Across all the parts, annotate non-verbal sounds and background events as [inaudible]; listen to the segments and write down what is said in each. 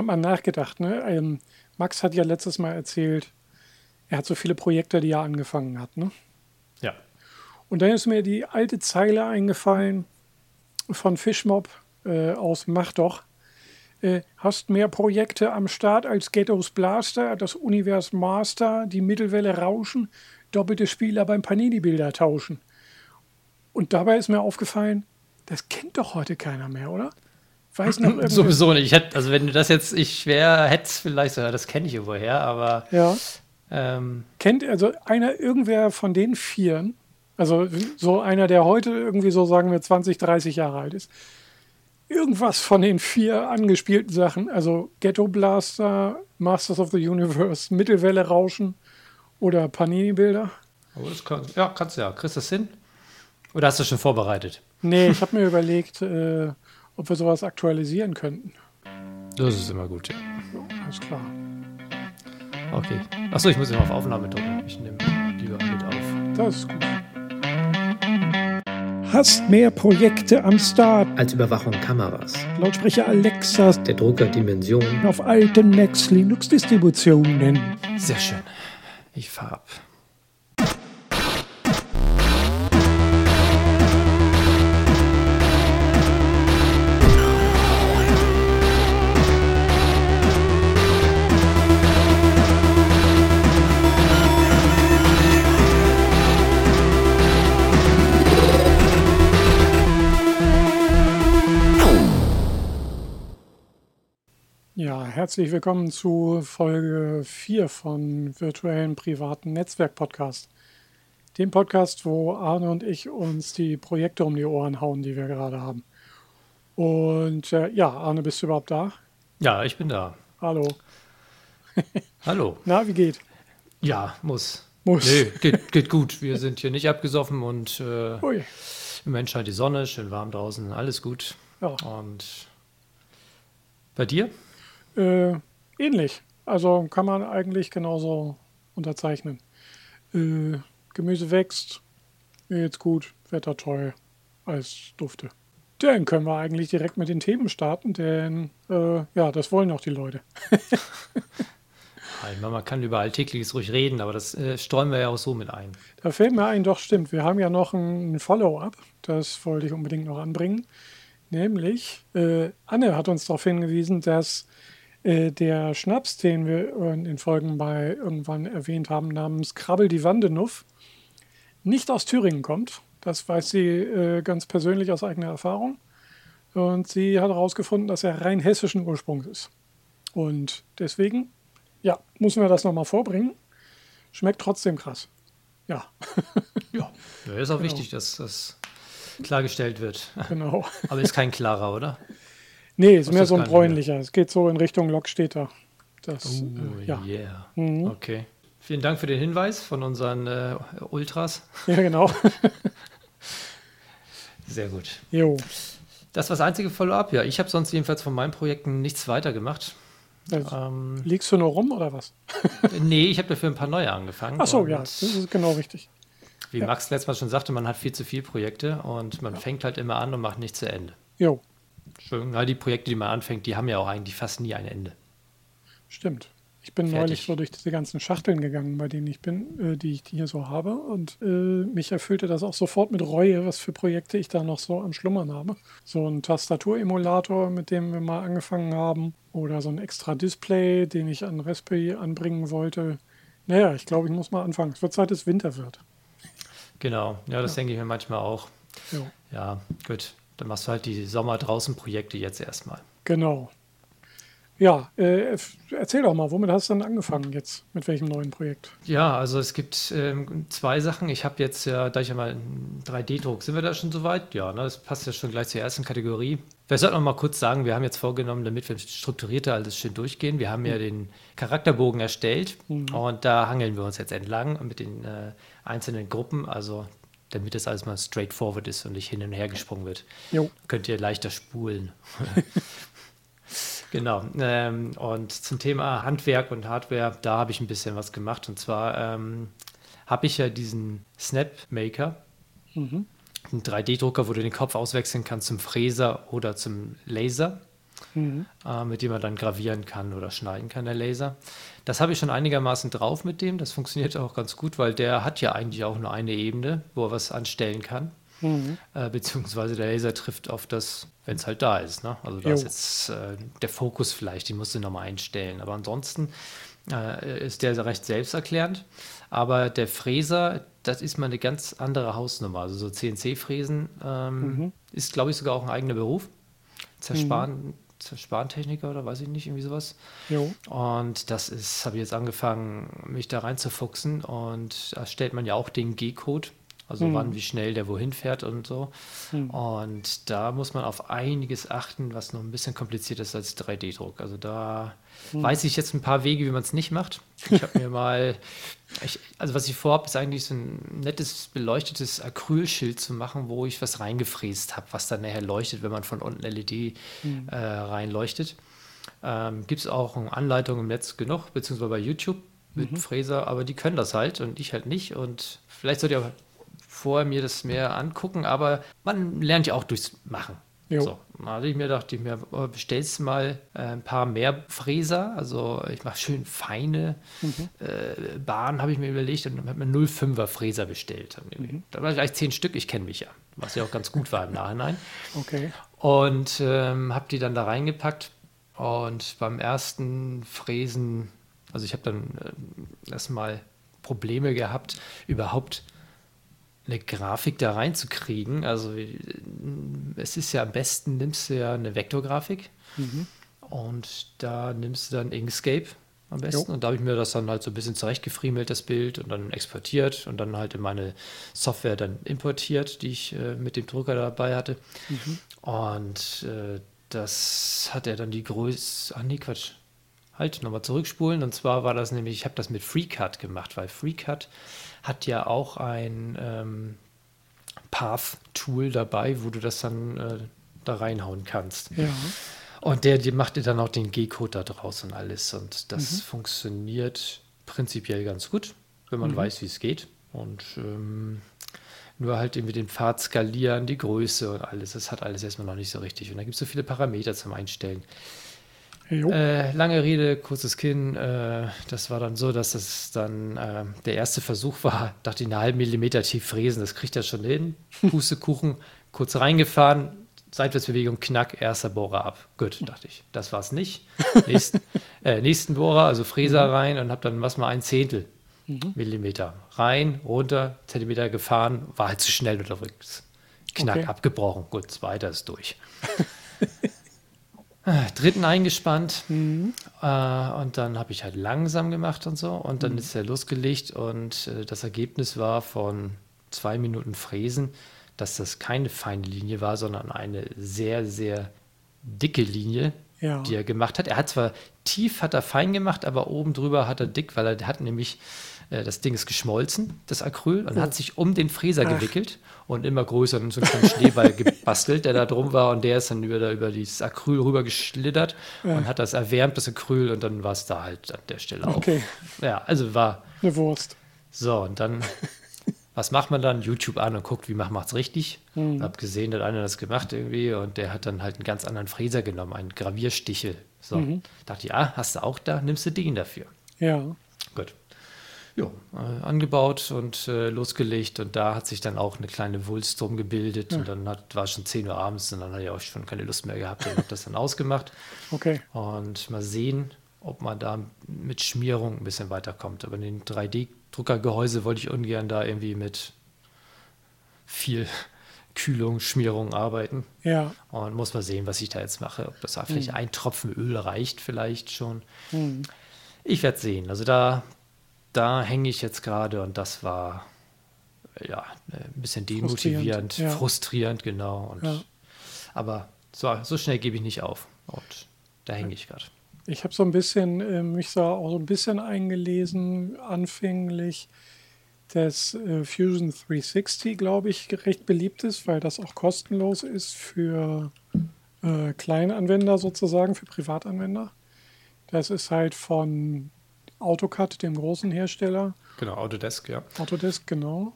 habe mal nachgedacht. Ne? Ähm, Max hat ja letztes Mal erzählt, er hat so viele Projekte, die er angefangen hat. Ne? Ja. Und dann ist mir die alte Zeile eingefallen von Fishmob äh, aus Mach doch. Äh, hast mehr Projekte am Start als Ghettos Blaster, das Univers Master, die Mittelwelle rauschen, doppelte Spieler beim Panini-Bilder tauschen. Und dabei ist mir aufgefallen, das kennt doch heute keiner mehr, oder? Weiß noch [laughs] Sowieso nicht. Ich hätte, also wenn du das jetzt, ich wäre, hätte es vielleicht so, das kenne ich irgendwoher, aber. Ja. Ähm, kennt also einer, irgendwer von den Vieren, also so einer, der heute irgendwie so, sagen wir, 20, 30 Jahre alt ist, irgendwas von den vier angespielten Sachen, also Ghetto Blaster, Masters of the Universe, Mittelwelle Rauschen oder Panini-Bilder? Oh, kann, ja, kannst du ja. Kriegst du das hin? Oder hast du schon vorbereitet? Nee, ich habe mir überlegt, äh, ob wir sowas aktualisieren könnten. Das ist immer gut, ja. So, alles klar. Okay. Achso, ich muss immer auf Aufnahme drücken. Ich nehme lieber mit auf. Das ist gut. Hast mehr Projekte am Start als Überwachung Kameras. Lautsprecher Alexa. Der Drucker Dimension. Auf alten Macs Linux Distributionen. Sehr schön. Ich fahre ab. Herzlich willkommen zu Folge 4 von Virtuellen Privaten Netzwerk Podcast. Dem Podcast, wo Arne und ich uns die Projekte um die Ohren hauen, die wir gerade haben. Und äh, ja, Arne, bist du überhaupt da? Ja, ich bin da. Hallo. [laughs] Hallo. Na, wie geht? Ja, muss. Muss. Nee, geht, geht gut. Wir sind hier nicht abgesoffen und äh, im Moment scheint die Sonne, schön warm draußen, alles gut. Ja. Und bei dir? Äh, ähnlich. Also kann man eigentlich genauso unterzeichnen. Äh, Gemüse wächst, mir geht's gut, Wetter toll, alles dufte. Dann können wir eigentlich direkt mit den Themen starten, denn äh, ja, das wollen auch die Leute. [laughs] man kann über Alltägliches ruhig reden, aber das äh, streuen wir ja auch so mit ein. Da fällt mir ein, doch stimmt. Wir haben ja noch ein, ein Follow-up, das wollte ich unbedingt noch anbringen. Nämlich, äh, Anne hat uns darauf hingewiesen, dass äh, der Schnaps, den wir in den Folgen bei irgendwann erwähnt haben, namens Krabbel die Wandenuff, nicht aus Thüringen kommt. Das weiß sie äh, ganz persönlich aus eigener Erfahrung. Und sie hat herausgefunden, dass er rein hessischen Ursprungs ist. Und deswegen, ja, müssen wir das nochmal vorbringen. Schmeckt trotzdem krass. Ja. [laughs] ja, ist auch genau. wichtig, dass das klargestellt wird. Genau. Aber ist kein klarer, oder? Nee, ist mehr so ein bräunlicher. Es geht so in Richtung Lokstädter. Das, uh, äh, ja. yeah. Mhm. Okay. Vielen Dank für den Hinweis von unseren äh, Ultras. [laughs] Ja, genau. [laughs] Sehr gut. Jo. Das war das einzige Follow-up, ja. Ich habe sonst jedenfalls von meinen Projekten nichts weiter gemacht. Also, ähm, liegst du nur rum oder was? [laughs] nee, ich habe dafür ein paar neue angefangen. Ach so, ja, das ist genau richtig. Wie ja. Max letztes Mal schon sagte, man hat viel zu viele Projekte und man ja. fängt halt immer an und macht nicht zu Ende. Jo. Schön. Ja, die Projekte, die man anfängt, die haben ja auch eigentlich fast nie ein Ende. Stimmt. Ich bin Fertig. neulich so durch diese ganzen Schachteln gegangen, bei denen ich bin, äh, die ich hier so habe. Und äh, mich erfüllte das auch sofort mit Reue, was für Projekte ich da noch so am Schlummern habe. So ein Tastaturemulator, mit dem wir mal angefangen haben. Oder so ein extra Display, den ich an Raspberry anbringen wollte. Naja, ich glaube, ich muss mal anfangen. Es wird Zeit, dass Winter wird. Genau, ja, das ja. denke ich mir manchmal auch. Jo. Ja, gut. Dann machst du halt die Sommer draußen Projekte jetzt erstmal. Genau. Ja, äh, erzähl doch mal, womit hast du denn angefangen jetzt? Mit welchem neuen Projekt? Ja, also es gibt ähm, zwei Sachen. Ich habe jetzt ja, da ich ja mal 3D-Druck, sind wir da schon soweit? Ja, ne, das passt ja schon gleich zur ersten Kategorie. Wir sollten noch mal kurz sagen, wir haben jetzt vorgenommen, damit wir strukturierter alles schön durchgehen. Wir haben ja mhm. den Charakterbogen erstellt mhm. und da hangeln wir uns jetzt entlang mit den äh, einzelnen Gruppen. Also damit das alles mal straightforward ist und nicht hin und her gesprungen wird. Jo. Könnt ihr leichter spulen. [laughs] genau. Ähm, und zum Thema Handwerk und Hardware, da habe ich ein bisschen was gemacht. Und zwar ähm, habe ich ja diesen Snapmaker. Mhm. Ein 3D-Drucker, wo du den Kopf auswechseln kannst zum Fräser oder zum Laser. mhm. äh, mit dem man dann gravieren kann oder schneiden kann, der Laser. Das habe ich schon einigermaßen drauf mit dem. Das funktioniert auch ganz gut, weil der hat ja eigentlich auch nur eine Ebene, wo er was anstellen kann. Mhm. Äh, beziehungsweise der Laser trifft auf das, wenn es halt da ist. Ne? Also da jo. ist jetzt äh, der Fokus vielleicht, die musst du nochmal einstellen. Aber ansonsten äh, ist der recht selbsterklärend. Aber der Fräser, das ist mal eine ganz andere Hausnummer. Also so CNC-Fräsen ähm, mhm. ist, glaube ich, sogar auch ein eigener Beruf. Zersparen, mhm. Zersparentechniker oder weiß ich nicht, irgendwie sowas. Jo. Und das ist, habe ich jetzt angefangen, mich da reinzufuchsen. Und da stellt man ja auch den G-Code also mhm. wann, wie schnell der wohin fährt und so. Mhm. Und da muss man auf einiges achten, was noch ein bisschen komplizierter ist als 3D-Druck. Also da mhm. weiß ich jetzt ein paar Wege, wie man es nicht macht. Ich habe mir [laughs] mal, ich, also was ich vorhabe, ist eigentlich so ein nettes beleuchtetes Acrylschild zu machen, wo ich was reingefräst habe, was dann nachher leuchtet, wenn man von unten LED äh, reinleuchtet. Ähm, Gibt es auch eine Anleitung im Netz genug, beziehungsweise bei YouTube mit mhm. Fräser, aber die können das halt und ich halt nicht. Und vielleicht sollt ihr auch vorher mir das mehr angucken, aber man lernt ja auch durchs Machen. Jo. So, da hatte ich mir gedacht, ich mir oh, bestellst mal äh, ein paar mehr Fräser. Also ich mache schön feine mhm. äh, Bahnen, habe ich mir überlegt und dann habe mir 05er Fräser bestellt. Mhm. Da war gleich zehn Stück, ich kenne mich ja, was ja auch ganz gut war im Nachhinein. Okay. Und ähm, habe die dann da reingepackt und beim ersten Fräsen, also ich habe dann äh, erstmal Probleme gehabt, überhaupt eine Grafik da reinzukriegen. Also es ist ja am besten, nimmst du ja eine Vektorgrafik mhm. und da nimmst du dann Inkscape am besten. Jo. Und da habe ich mir das dann halt so ein bisschen zurechtgefriemelt, das Bild, und dann exportiert und dann halt in meine Software dann importiert, die ich äh, mit dem Drucker dabei hatte. Mhm. Und äh, das hat er dann die Größe, ach nee, Quatsch, halt, nochmal zurückspulen. Und zwar war das nämlich, ich habe das mit FreeCut gemacht, weil FreeCut hat ja auch ein ähm, Path-Tool dabei, wo du das dann äh, da reinhauen kannst. Ja. Und der, die macht dir dann auch den G-Code da draus und alles. Und das mhm. funktioniert prinzipiell ganz gut, wenn man mhm. weiß, wie es geht. Und ähm, nur halt irgendwie den Pfad skalieren, die Größe und alles. Das hat alles erstmal noch nicht so richtig. Und da gibt es so viele Parameter zum Einstellen. Äh, lange Rede, kurzes Kinn. Äh, das war dann so, dass es dann äh, der erste Versuch war, dachte ich, eine halbe Millimeter tief fräsen, das kriegt er schon hin. Pustekuchen, [laughs] kurz reingefahren, Seitwärtsbewegung, knack, erster Bohrer ab. Gut, dachte ich, das war es nicht. Nächsten, [laughs] äh, nächsten Bohrer, also Fräser mhm. rein und habe dann was mal ein Zehntel mhm. Millimeter rein, runter, Zentimeter gefahren, war halt zu schnell unterwegs. Knack, okay. abgebrochen. Gut, zweiter ist durch. [laughs] dritten eingespannt mhm. äh, und dann habe ich halt langsam gemacht und so und dann mhm. ist er losgelegt und äh, das Ergebnis war von zwei Minuten Fräsen, dass das keine feine Linie war, sondern eine sehr, sehr dicke Linie, ja. die er gemacht hat. Er hat zwar tief hat er fein gemacht, aber oben drüber hat er dick, weil er hat nämlich das Ding ist geschmolzen, das Acryl, und oh. hat sich um den Fräser Ach. gewickelt und immer größer und so einen Schneeball gebastelt, der da drum war. Und der ist dann über, über dieses Acryl rüber geschlittert ja. und hat das erwärmt, das Acryl, und dann war es da halt an der Stelle auch. Okay. Ja, also war. Eine Wurst. So, und dann. [laughs] was macht man dann? YouTube an und guckt, wie macht man es richtig. Mhm. Hab gesehen, dass einer das gemacht irgendwie und der hat dann halt einen ganz anderen Fräser genommen, einen Gravierstichel. So, mhm. dachte ich, ah, hast du auch da, nimmst du den dafür. Ja. Gut ja, äh, angebaut und äh, losgelegt und da hat sich dann auch eine kleine Wulst drum gebildet ja. und dann hat, war schon 10 Uhr abends und dann hatte ich auch schon keine Lust mehr gehabt und habe das dann ausgemacht. Okay. Und mal sehen, ob man da mit Schmierung ein bisschen weiterkommt. Aber in den 3D-Druckergehäuse wollte ich ungern da irgendwie mit viel [laughs] Kühlung, Schmierung arbeiten. Ja. Und muss mal sehen, was ich da jetzt mache. Ob das da vielleicht mhm. ein Tropfen Öl reicht, vielleicht schon. Mhm. Ich werde sehen. Also da da hänge ich jetzt gerade und das war ja ein bisschen demotivierend, frustrierend, ja. frustrierend genau. Und, ja. Aber so, so schnell gebe ich nicht auf und da hänge ich gerade. Ich habe so ein bisschen äh, mich so auch so ein bisschen eingelesen anfänglich, dass äh, Fusion 360, glaube ich, recht beliebt ist, weil das auch kostenlos ist für äh, Kleinanwender sozusagen, für Privatanwender. Das ist halt von AutoCAD, dem großen Hersteller. Genau, Autodesk, ja. Autodesk, genau.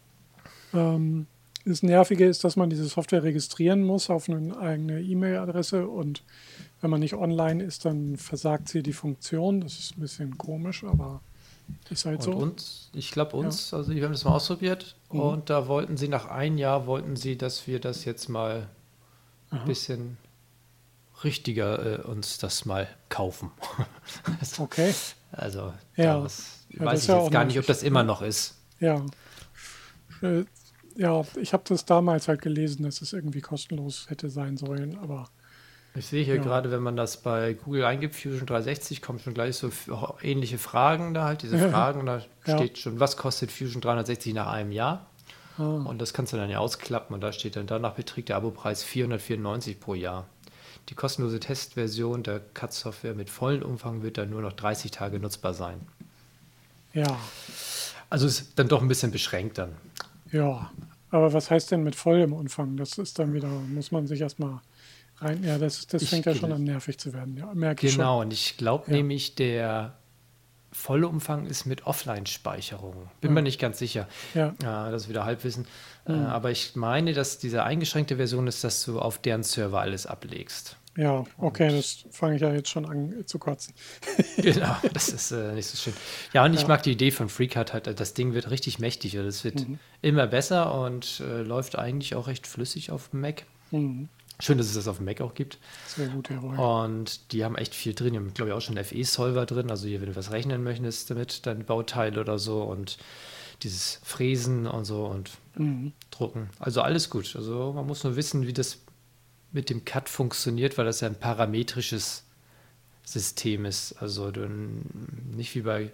Ähm, Das Nervige ist, dass man diese Software registrieren muss auf eine eigene E-Mail-Adresse und wenn man nicht online ist, dann versagt sie die Funktion. Das ist ein bisschen komisch, aber ist halt Und so. uns, ich glaube uns, also wir haben das mal ausprobiert Mhm. und da wollten sie nach einem Jahr, wollten sie, dass wir das jetzt mal ein bisschen richtiger äh, uns das mal kaufen. [laughs] Okay, also Ja. da was, Ja, das weiß ich ja jetzt gar nicht, ob das immer noch ist. ja. Äh, Ja, ich habe das damals halt gelesen, dass es irgendwie kostenlos hätte sein sollen, aber Ich sehe hier Ja. gerade, wenn man das bei Google eingibt, Fusion 360, kommen schon gleich so ähnliche Fragen da halt, diese. Fragen, da steht schon, was kostet Fusion 360 nach einem Jahr? ah, Und das kannst du dann ja ausklappen und da steht dann, danach beträgt der Abopreis 494 pro Jahr. Die kostenlose Testversion der CAD-Software mit vollem Umfang wird dann nur noch 30 Tage nutzbar sein. ja, Also ist dann doch ein bisschen beschränkt dann. ja. Aber was heißt denn mit vollem Umfang? Das ist dann wieder, muss man sich erstmal rein. Ja, das, das Ich fängt ja schon an nervig zu werden. Ja, merke ich Genau, und ich glaube Ja. nämlich, der volle Umfang ist mit Offline-Speicherung. Bin Ja. mir nicht ganz sicher. Ja, Ja, das ist wieder Halbwissen. Äh, Mhm. aber ich meine, dass diese eingeschränkte Version ist, dass du auf deren Server alles ablegst. ja, okay, das fange ich ja jetzt schon an äh, zu kotzen. [laughs] [laughs] Genau, das ist äh, nicht so schön. Ja, und ich Ja. mag die Idee von FreeCAD halt, das Ding wird richtig mächtig. Also es wird Mhm. immer besser und äh, läuft eigentlich auch recht flüssig auf dem Mac. Mhm. Schön, dass es das auf dem Mac auch gibt. Sehr gut, jawohl. Und die haben echt viel drin. Die haben, glaube ich, auch schon FE-Solver drin. Also hier, wenn du was rechnen möchtest damit, dein Bauteil oder so und dieses Fräsen und so und Mhm. drucken. Also alles gut. Also man muss nur wissen, wie das mit dem CAD funktioniert, weil das ja ein parametrisches System ist. Also nicht wie bei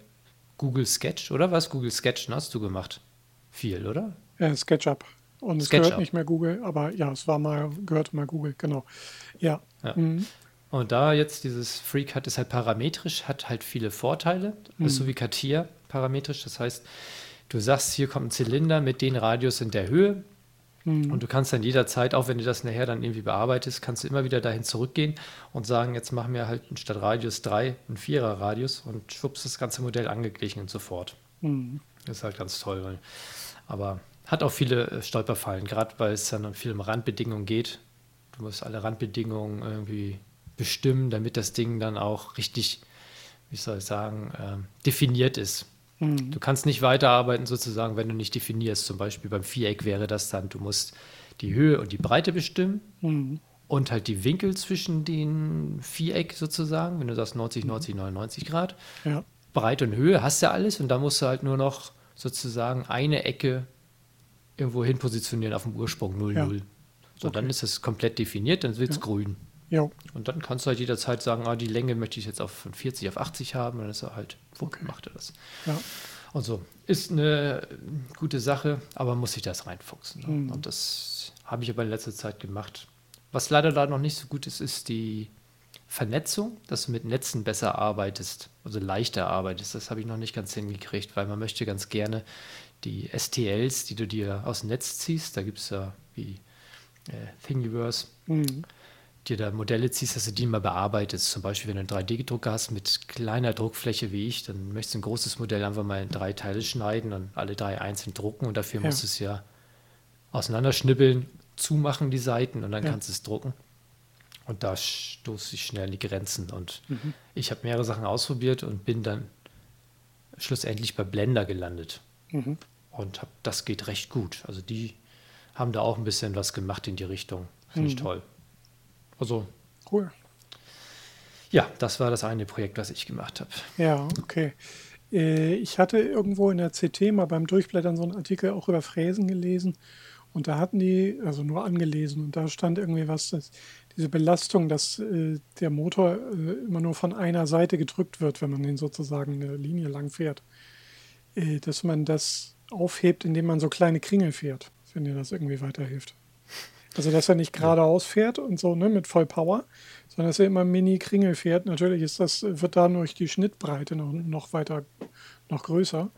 Google Sketch, oder was? Google Sketch ne, hast du gemacht. Viel, oder? Äh, SketchUp. Und es SketchUp. gehört nicht mehr Google, aber ja, es war mal, gehörte mal Google, genau. Ja. Ja. Mhm. Und da jetzt dieses FreeCAD ist halt parametrisch, hat halt viele Vorteile. Das ist so wie CATIA parametrisch. Das heißt, du sagst, hier kommt ein Zylinder mit den Radius in der Höhe. Mhm. Und du kannst dann jederzeit, auch wenn du das nachher dann irgendwie bearbeitest, kannst du immer wieder dahin zurückgehen und sagen, jetzt machen wir halt statt Radius 3 einen Vierer Radius und schwupps das ganze Modell angeglichen und sofort. Mhm. Das ist halt ganz toll. Weil, aber hat auch viele äh, Stolperfallen, gerade weil es dann viel um Randbedingungen geht. Du musst alle Randbedingungen irgendwie bestimmen, damit das Ding dann auch richtig, wie soll ich sagen, ähm, definiert ist. Mhm. Du kannst nicht weiterarbeiten sozusagen, wenn du nicht definierst. Zum Beispiel beim Viereck wäre das dann, du musst die Höhe und die Breite bestimmen Mhm. und halt die Winkel zwischen den Viereck sozusagen, wenn du sagst 90, 90, 99 Grad. Ja. Breite und Höhe hast du ja alles und da musst du halt nur noch sozusagen eine Ecke irgendwo hin positionieren auf dem Ursprung 0, Ja. 0. So, Okay. dann ist es komplett definiert, dann wird es Ja. grün. Jo. Und dann kannst du halt jederzeit sagen, ah, die Länge möchte ich jetzt auf von 40 auf 80 haben, dann ist er halt, Okay. macht er das. Ja. Und so. Ist eine gute Sache, aber muss sich das reinfuchsen. Ne? Mhm. Und das habe ich aber in letzter Zeit gemacht. Was leider da noch nicht so gut ist, ist die Vernetzung, dass du mit Netzen besser arbeitest, also leichter arbeitest. Das habe ich noch nicht ganz hingekriegt, weil man möchte ganz gerne die STLs, die du dir aus dem Netz ziehst, da gibt es ja wie äh, Thingiverse, Mhm. dir da Modelle ziehst, dass du die mal bearbeitest. Zum Beispiel, wenn du einen 3D-Drucker hast mit kleiner Druckfläche wie ich, dann möchtest du ein großes Modell einfach mal in drei Teile schneiden und alle drei einzeln drucken und dafür Ja. musst du es ja auseinanderschnibbeln, zumachen die Seiten und dann Ja. kannst du es drucken. Und da stoße ich schnell an die Grenzen. Und Mhm. ich habe mehrere Sachen ausprobiert und bin dann schlussendlich bei Blender gelandet. Mhm. Und hab, das geht recht gut. Also die haben da auch ein bisschen was gemacht in die Richtung. Finde ich Mhm. toll. Also Cool. ja, das war das eine Projekt, was ich gemacht habe. Ja, okay. Äh, Ich hatte irgendwo in der CT mal beim Durchblättern so einen Artikel auch über Fräsen gelesen. Und da hatten die, also nur angelesen, und da stand irgendwie was, dass diese Belastung, dass äh, der Motor äh, immer nur von einer Seite gedrückt wird, wenn man den sozusagen eine Linie lang fährt, äh, dass man das aufhebt, indem man so kleine Kringel fährt, wenn dir das irgendwie weiterhilft. Also, dass er nicht geradeaus fährt und so, ne, mit voll Power, sondern dass er immer Mini-Kringel fährt. Natürlich ist das, wird dadurch die Schnittbreite noch, noch weiter, noch größer.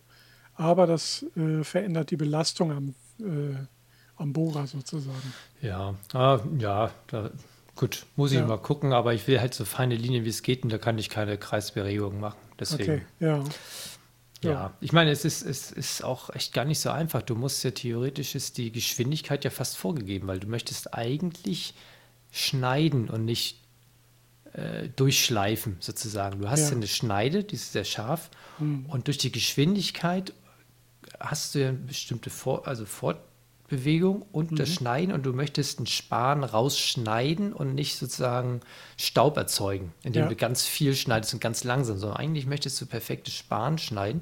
Aber das äh, verändert die Belastung am, äh, am Bohrer sozusagen. Ja, ah, ja, da, gut, muss ich Ja. mal gucken, aber ich will halt so feine Linien, wie es geht, und da kann ich keine Kreisbewegung machen. Deswegen, Okay, ja. Ja, ja. ich meine, es ist, es ist auch echt gar nicht so einfach. Du musst ja theoretisch ist die Geschwindigkeit ja fast vorgegeben, weil du möchtest eigentlich schneiden und nicht äh, durchschleifen sozusagen. Du hast ja. ja. eine Schneide, die ist sehr scharf mhm. und durch die Geschwindigkeit hast du ja eine bestimmte Vor also Fortbewegung und mhm. das Schneiden und du möchtest einen Span rausschneiden und nicht sozusagen Staub erzeugen, indem ja. du ganz viel schneidest und ganz langsam, sondern eigentlich möchtest du perfektes Span schneiden,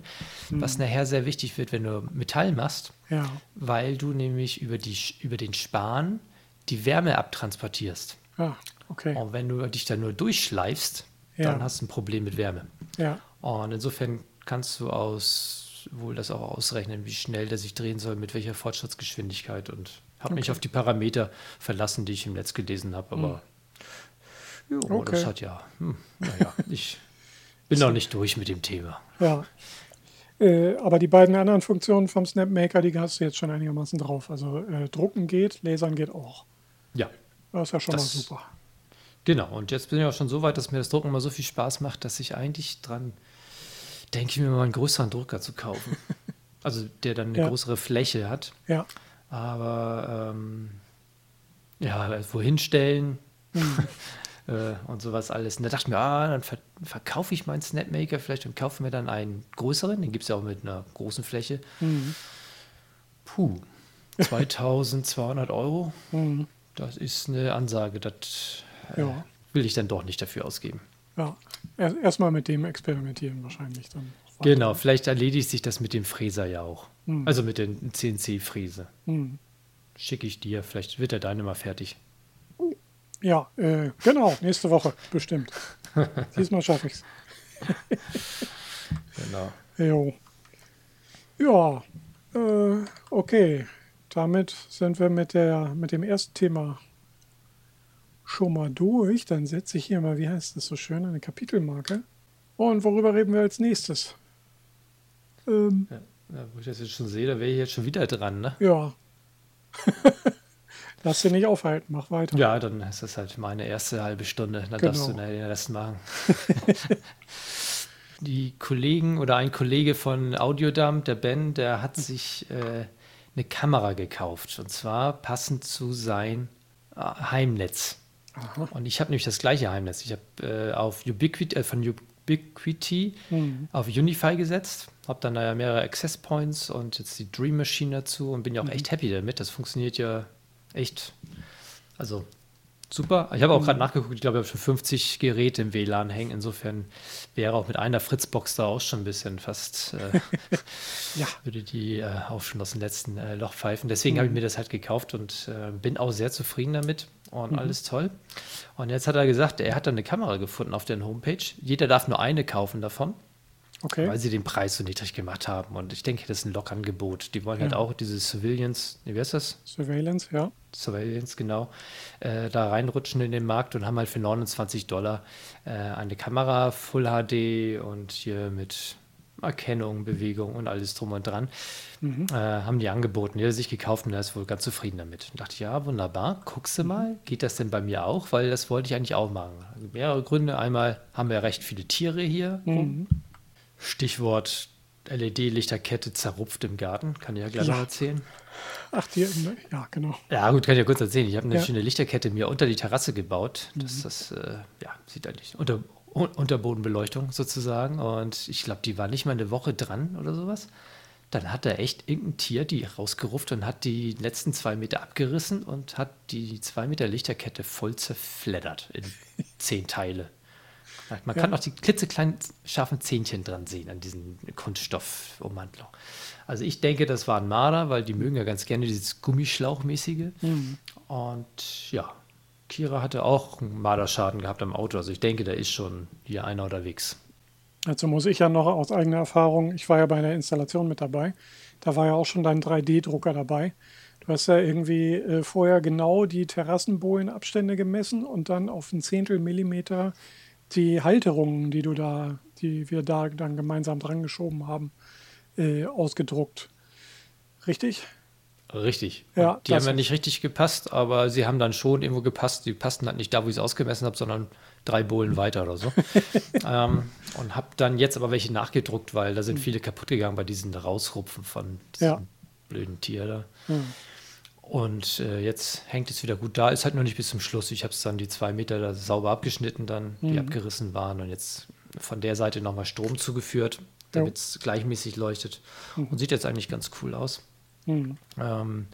mhm. was nachher sehr wichtig wird, wenn du Metall machst, ja. weil du nämlich über, die, über den Span die Wärme abtransportierst. Ah, okay. Und wenn du dich da nur durchschleifst, ja. dann hast du ein Problem mit Wärme. Ja. Und insofern kannst du aus wohl das auch ausrechnen, wie schnell der sich drehen soll, mit welcher Fortschrittsgeschwindigkeit und habe okay. mich auf die Parameter verlassen, die ich im Netz gelesen habe, aber hm. jo, okay. das hat ja, hm, naja, [laughs] ich bin noch nicht durch mit dem Thema. Ja. Äh, aber die beiden anderen Funktionen vom Snapmaker, die hast du jetzt schon einigermaßen drauf. Also äh, drucken geht, lasern geht auch. Ja. Das ist ja schon das, mal super. Genau, und jetzt bin ich auch schon so weit, dass mir das Drucken immer so viel Spaß macht, dass ich eigentlich dran denke, mir mal einen größeren Drucker zu kaufen. [laughs] also der dann eine ja. größere Fläche hat. Ja. Aber ähm, ja, wohin stellen mhm. [laughs] äh, und sowas alles. Und da dachte ich mir, ah, dann ver verkaufe ich meinen Snapmaker vielleicht und kaufe mir dann einen größeren. Den gibt es ja auch mit einer großen Fläche. Mhm. Puh, [laughs] 2200 Euro. Mhm. Das ist eine Ansage, das äh, ja. will ich dann doch nicht dafür ausgeben. Ja, erstmal mit dem experimentieren wahrscheinlich dann. Genau, vielleicht erledigt sich das mit dem Fräser ja auch. Mhm. Also mit den CNC-Fräse. Mhm. Schicke ich dir, vielleicht wird der deine mal fertig. Ja, äh, genau, nächste Woche bestimmt. [laughs] Diesmal schaffe ich es. [laughs] genau. Jo. Ja, äh, okay damit sind wir mit, der, mit dem ersten Thema schon mal durch. Dann setze ich hier mal, wie heißt das so schön, eine Kapitelmarke. Und worüber reden wir als nächstes? Ähm, ja, wo ich das jetzt schon sehe, da wäre ich jetzt schon wieder dran, ne? Ja. [laughs] Lass dich nicht aufhalten, mach weiter. Ja, dann ist das halt meine erste halbe Stunde. Dann genau. darfst du den Rest machen. [laughs] Die Kollegen oder ein Kollege von Audiodump, der Ben, der hat sich äh, eine Kamera gekauft. Und zwar passend zu sein äh, Heimnetz. Aha. Und ich habe nämlich das gleiche Heimnetz. Ich habe äh, auf Ubiquiti, äh, von Ubiquiti mhm. auf Unify gesetzt, habe dann da ja mehrere Access Points und jetzt die Dream Machine dazu und bin ja auch mhm. echt happy damit. Das funktioniert ja echt. Also super. Ich habe auch gerade mhm. nachgeguckt, ich glaube, ich habe schon 50 Geräte im WLAN hängen. Insofern wäre auch mit einer Fritzbox da auch schon ein bisschen fast, äh, [laughs] ja, würde die äh, auch schon aus dem letzten äh, Loch pfeifen. Deswegen habe ich mir das halt gekauft und äh, bin auch sehr zufrieden damit und mhm. alles toll. Und jetzt hat er gesagt, er hat da eine Kamera gefunden auf der Homepage. Jeder darf nur eine kaufen davon. Okay. Weil sie den Preis so niedrig gemacht haben. Und ich denke, das ist ein Lockangebot. Die wollen halt ja. halt auch diese Surveillance, wie heißt das? Surveillance, ja. Surveillance, genau. Äh, da reinrutschen in den Markt und haben halt für 29 Dollar äh, eine Kamera Full HD und hier mit Erkennung, Bewegung und alles drum und dran. Mhm. Äh, haben die angeboten. Die hat sich gekauft und er ist wohl ganz zufrieden damit. Und dachte, ja, wunderbar, guckst du mhm. mal, geht das denn bei mir auch? Weil das wollte ich eigentlich auch machen. Also mehrere Gründe. Einmal haben wir recht viele Tiere hier. Mhm. Stichwort LED-Lichterkette zerrupft im Garten. Kann ich ja gleich ja. noch erzählen. Ach, die, ja, genau. Ja, gut, kann ich ja kurz erzählen. Ich habe eine ja. schöne Lichterkette mir unter die Terrasse gebaut. Das, mhm. das äh, ja, sieht eigentlich unter, Unterbodenbeleuchtung sozusagen. Und ich glaube, die war nicht mal eine Woche dran oder sowas. Dann hat er echt irgendein Tier die rausgerufft und hat die letzten zwei Meter abgerissen und hat die zwei Meter Lichterkette voll zerfleddert in [laughs] zehn Teile. Man ja. kann auch die klitzekleinen scharfen Zähnchen dran sehen an diesen Kunststoffummantelung. Also ich denke, das war ein Marder, weil die mögen ja ganz gerne dieses Gummischlauchmäßige. Mhm. Und ja, Kira hatte auch einen Marderschaden gehabt am Auto. Also ich denke, da ist schon hier einer unterwegs. Dazu muss ich ja noch aus eigener Erfahrung, ich war ja bei der Installation mit dabei, da war ja auch schon dein 3D-Drucker dabei. Du hast ja irgendwie äh, vorher genau die Terrassenbohlenabstände gemessen und dann auf ein Zehntel Millimeter die Halterungen, die du da, die wir da dann gemeinsam dran geschoben haben, äh, ausgedruckt. Richtig? Richtig. Ja, die haben ja nicht richtig gepasst, aber sie haben dann schon irgendwo gepasst. Die passten halt nicht da, wo ich es ausgemessen habe, sondern drei Bohlen weiter oder so. [laughs] ähm, und habe dann jetzt aber welche nachgedruckt, weil da sind viele kaputt gegangen bei diesen Rausrupfen von diesem Ja. blöden Tier da. Hm. Und äh, jetzt hängt es wieder gut da. Ist halt noch nicht bis zum Schluss. Ich habe es dann die zwei Meter da sauber abgeschnitten, dann die Mhm. abgerissen waren und jetzt von der Seite nochmal Strom zugeführt, damit es gleichmäßig leuchtet. Und sieht jetzt eigentlich ganz cool aus. Hm. Ähm,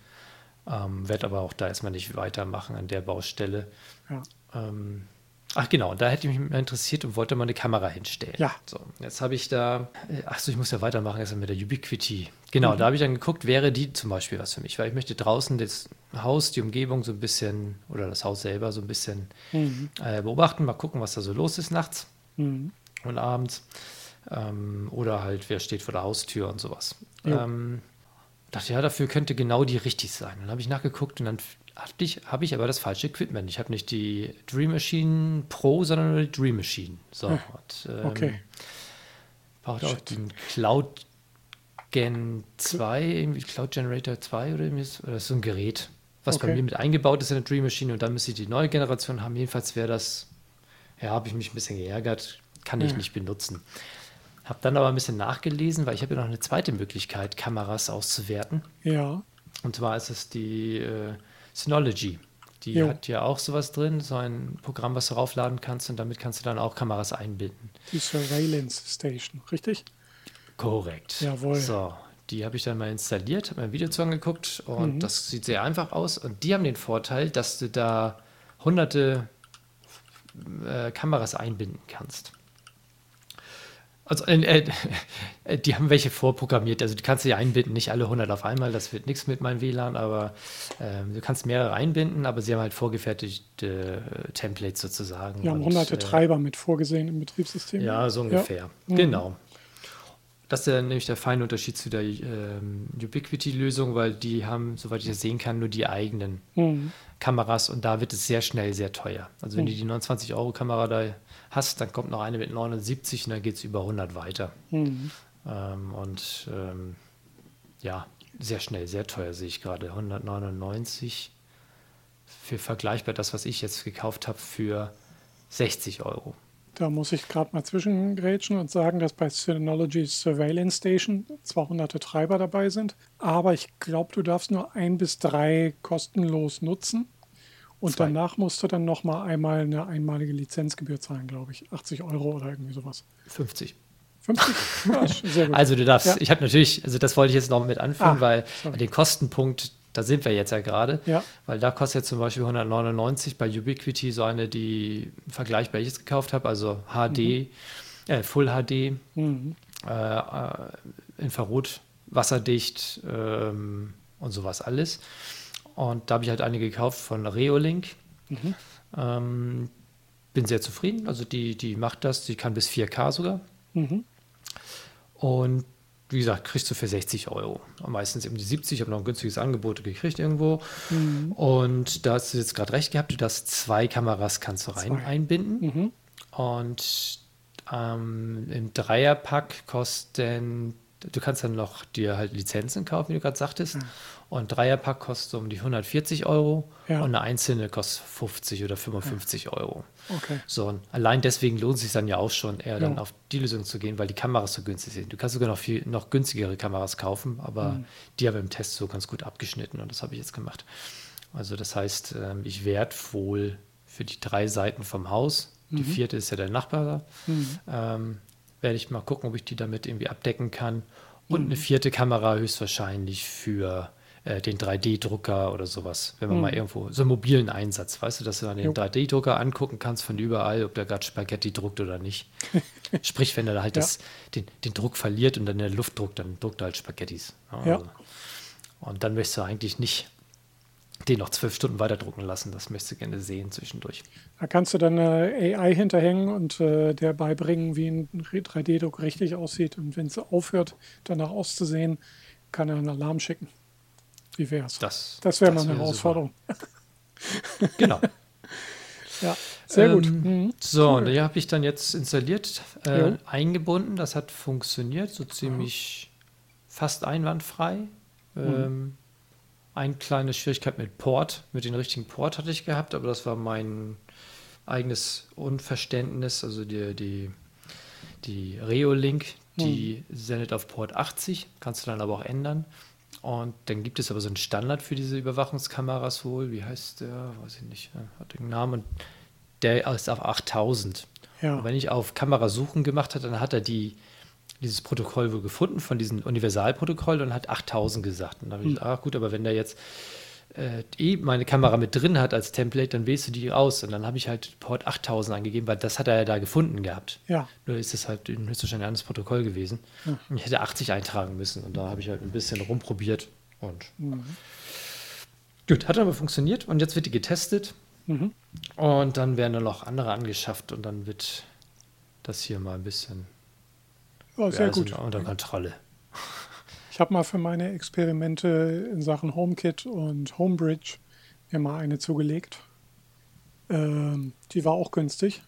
ähm, werde aber auch da erstmal nicht weitermachen an der Baustelle. Ja. Ähm, ach genau, da hätte ich mich mal interessiert und wollte mal eine Kamera hinstellen. Ja. So, jetzt habe ich da, äh, ach so, ich muss ja weitermachen erstmal mit der Ubiquity. Genau, Mhm. da habe ich dann geguckt, wäre die zum Beispiel was für mich, weil ich möchte draußen das Haus, die Umgebung so ein bisschen, oder das Haus selber so ein bisschen Mhm. äh, beobachten, mal gucken, was da so los ist nachts Mhm. und abends. Ähm, oder halt, wer steht vor der Haustür und sowas. Jo. Ähm, dachte, ja, dafür könnte genau die richtig sein. Dann habe ich nachgeguckt und dann habe ich, hab ich aber das falsche Equipment. Ich habe nicht die Dream Machine Pro, sondern nur die Dream Machine. So, und, ähm, Okay. Braucht auch den Cloud Gen 2, irgendwie Cloud Generator 2 oder irgendwie so- oder so ein Gerät, was bei Okay. mir mit eingebaut ist in der Dream Machine und dann müsste ich die neue Generation haben. Jedenfalls wäre das, ja, habe ich mich ein bisschen geärgert, kann ich Ja. nicht benutzen. Habe dann aber ein bisschen nachgelesen, weil ich habe ja noch eine zweite Möglichkeit, Kameras auszuwerten. Ja. Und zwar ist es die äh, Synology. Die Jo. hat ja auch sowas drin, so ein Programm, was du raufladen kannst und damit kannst du dann auch Kameras einbinden. Die Surveillance Station, richtig? Korrekt. Jawohl. So, die habe ich dann mal installiert, habe mir ein Video zu angeguckt und Mhm. das sieht sehr einfach aus. Und die haben den Vorteil, dass du da hunderte äh, Kameras einbinden kannst. Also, äh, äh, die haben welche vorprogrammiert, also die kannst du ja einbinden, nicht alle 100 auf einmal, das wird nichts mit meinem WLAN, aber ähm, du kannst mehrere einbinden, aber sie haben halt vorgefertigte äh, Templates sozusagen. Wir haben und, hunderte äh, Treiber mit vorgesehen im Betriebssystem. ja, so ungefähr. Mhm. Genau. Das ist ja nämlich der feine Unterschied zu der ähm, Ubiquity-Lösung, weil die haben, soweit ich das sehen kann, nur die eigenen Mhm. Kameras und da wird es sehr schnell sehr teuer. Also wenn du die 29-Euro-Kamera da hast, dann kommt noch eine mit 79 und dann geht es über 100 weiter. Mhm. Ähm, und ähm, ja, sehr schnell, sehr teuer sehe ich gerade. 199 für vergleichbar das, was ich jetzt gekauft habe, für 60 Euro. Da muss ich gerade mal zwischengrätschen und sagen, dass bei Synology's Surveillance Station zwar hunderte Treiber dabei sind, aber ich glaube, du darfst nur ein bis drei kostenlos nutzen. Und Zwei. danach musst du dann nochmal einmal eine einmalige Lizenzgebühr zahlen, glaube ich. 80 Euro oder irgendwie sowas. 50. 50? [laughs] Ja. Also du darfst, Ja. ich habe natürlich, also das wollte ich jetzt noch mit anführen, Ah, weil sorry. den Kostenpunkt, da sind wir jetzt ja gerade, Ja. weil da kostet jetzt zum Beispiel 199 bei Ubiquity so eine, die vergleichbar ich jetzt gekauft habe, also HD, äh, Full HD, Mhm. äh, äh, Infrarot, wasserdicht ähm, und sowas alles. Und da habe ich halt eine gekauft von Reolink. Mhm. Ähm, bin sehr zufrieden. Also die, die macht das, die kann bis 4K sogar. Mhm. Und wie gesagt, kriegst du für 60 Euro. Meistens eben die 70. Ich habe noch ein günstiges Angebot gekriegt irgendwo. Mhm. Und da hast du jetzt gerade recht gehabt, du darfst zwei Kameras kannst du rein Zwei. einbinden. Mhm. Und ähm, im Dreierpack kosten, du kannst dann noch dir halt Lizenzen kaufen, wie du gerade sagtest. Und Dreierpack kostet um die 140 Euro Ja. und eine einzelne kostet 50 oder 55 Euro. Okay. So, und allein deswegen lohnt es sich dann ja auch schon, eher dann Ja. auf die Lösung zu gehen, weil die Kameras so günstig sind. Du kannst sogar noch viel noch günstigere Kameras kaufen, aber Mhm. die haben im Test so ganz gut abgeschnitten und das habe ich jetzt gemacht. Also das heißt, ähm, ich werde wohl für die drei Seiten vom Haus, die vierte ist ja der Nachbar da, Mhm. ähm, werde ich mal gucken, ob ich die damit irgendwie abdecken kann. Und Mhm. eine vierte Kamera höchstwahrscheinlich für äh, den 3D-Drucker oder sowas, wenn man Mhm. mal irgendwo, so einen mobilen Einsatz, weißt du, dass du dann den Jo. 3D-Drucker angucken kannst von überall, ob der gerade Spaghetti druckt oder nicht. [laughs] Sprich, wenn er halt Ja. das, den, den Druck verliert und dann in der Luft druckt, dann druckt er halt Spaghettis. Ja. Also. Und dann möchtest du eigentlich nicht den noch zwölf Stunden weiter drucken lassen. Das möchtest du gerne sehen zwischendurch. Da kannst du dann äh, AI hinterhängen und äh, der beibringen, wie ein 3D-Druck richtig aussieht. Und wenn es aufhört, danach auszusehen, kann er einen Alarm schicken. Wie wär's? Das, Das wäre mal eine wäre Herausforderung. Super. [laughs] Genau. [laughs] Ja, sehr gut. Ähm, Mhm. So, Cool. und die habe ich dann jetzt installiert, äh, eingebunden. Das hat funktioniert, so ziemlich fast einwandfrei. Mhm. Ähm, eine kleine Schwierigkeit mit Port, mit dem richtigen Port hatte ich gehabt, aber das war mein eigenes Unverständnis. Also die, die, die Reolink, die hm. sendet auf Port 80, kannst du dann aber auch ändern. Und dann gibt es aber so einen Standard für diese Überwachungskameras wohl. Wie heißt der? Weiß ich nicht. Hat den Namen. Der ist auf 8000. Ja. Und wenn ich auf Kamera suchen gemacht habe, dann hat er die, dieses Protokoll wohl gefunden von diesem Universalprotokoll und hat 8000 gesagt. Und dann habe ich hm. gesagt, ach gut, aber wenn der jetzt eh meine Kamera mit drin hat als Template, dann wählst du die aus. Und dann habe ich halt Port 8000 angegeben, weil das hat er ja da gefunden gehabt. Ja. Nur ist es halt höchstwahrscheinlich ein anderes Protokoll gewesen. Ja. Ich hätte 80 eintragen müssen und da habe ich halt ein bisschen rumprobiert und mhm. gut, hat aber funktioniert und jetzt wird die getestet mhm. und dann werden noch andere angeschafft und dann wird das hier mal ein bisschen oh, sehr gut. unter Kontrolle. Ich habe mal für meine Experimente in Sachen HomeKit und Homebridge mir mal eine zugelegt. Ähm, die war auch günstig.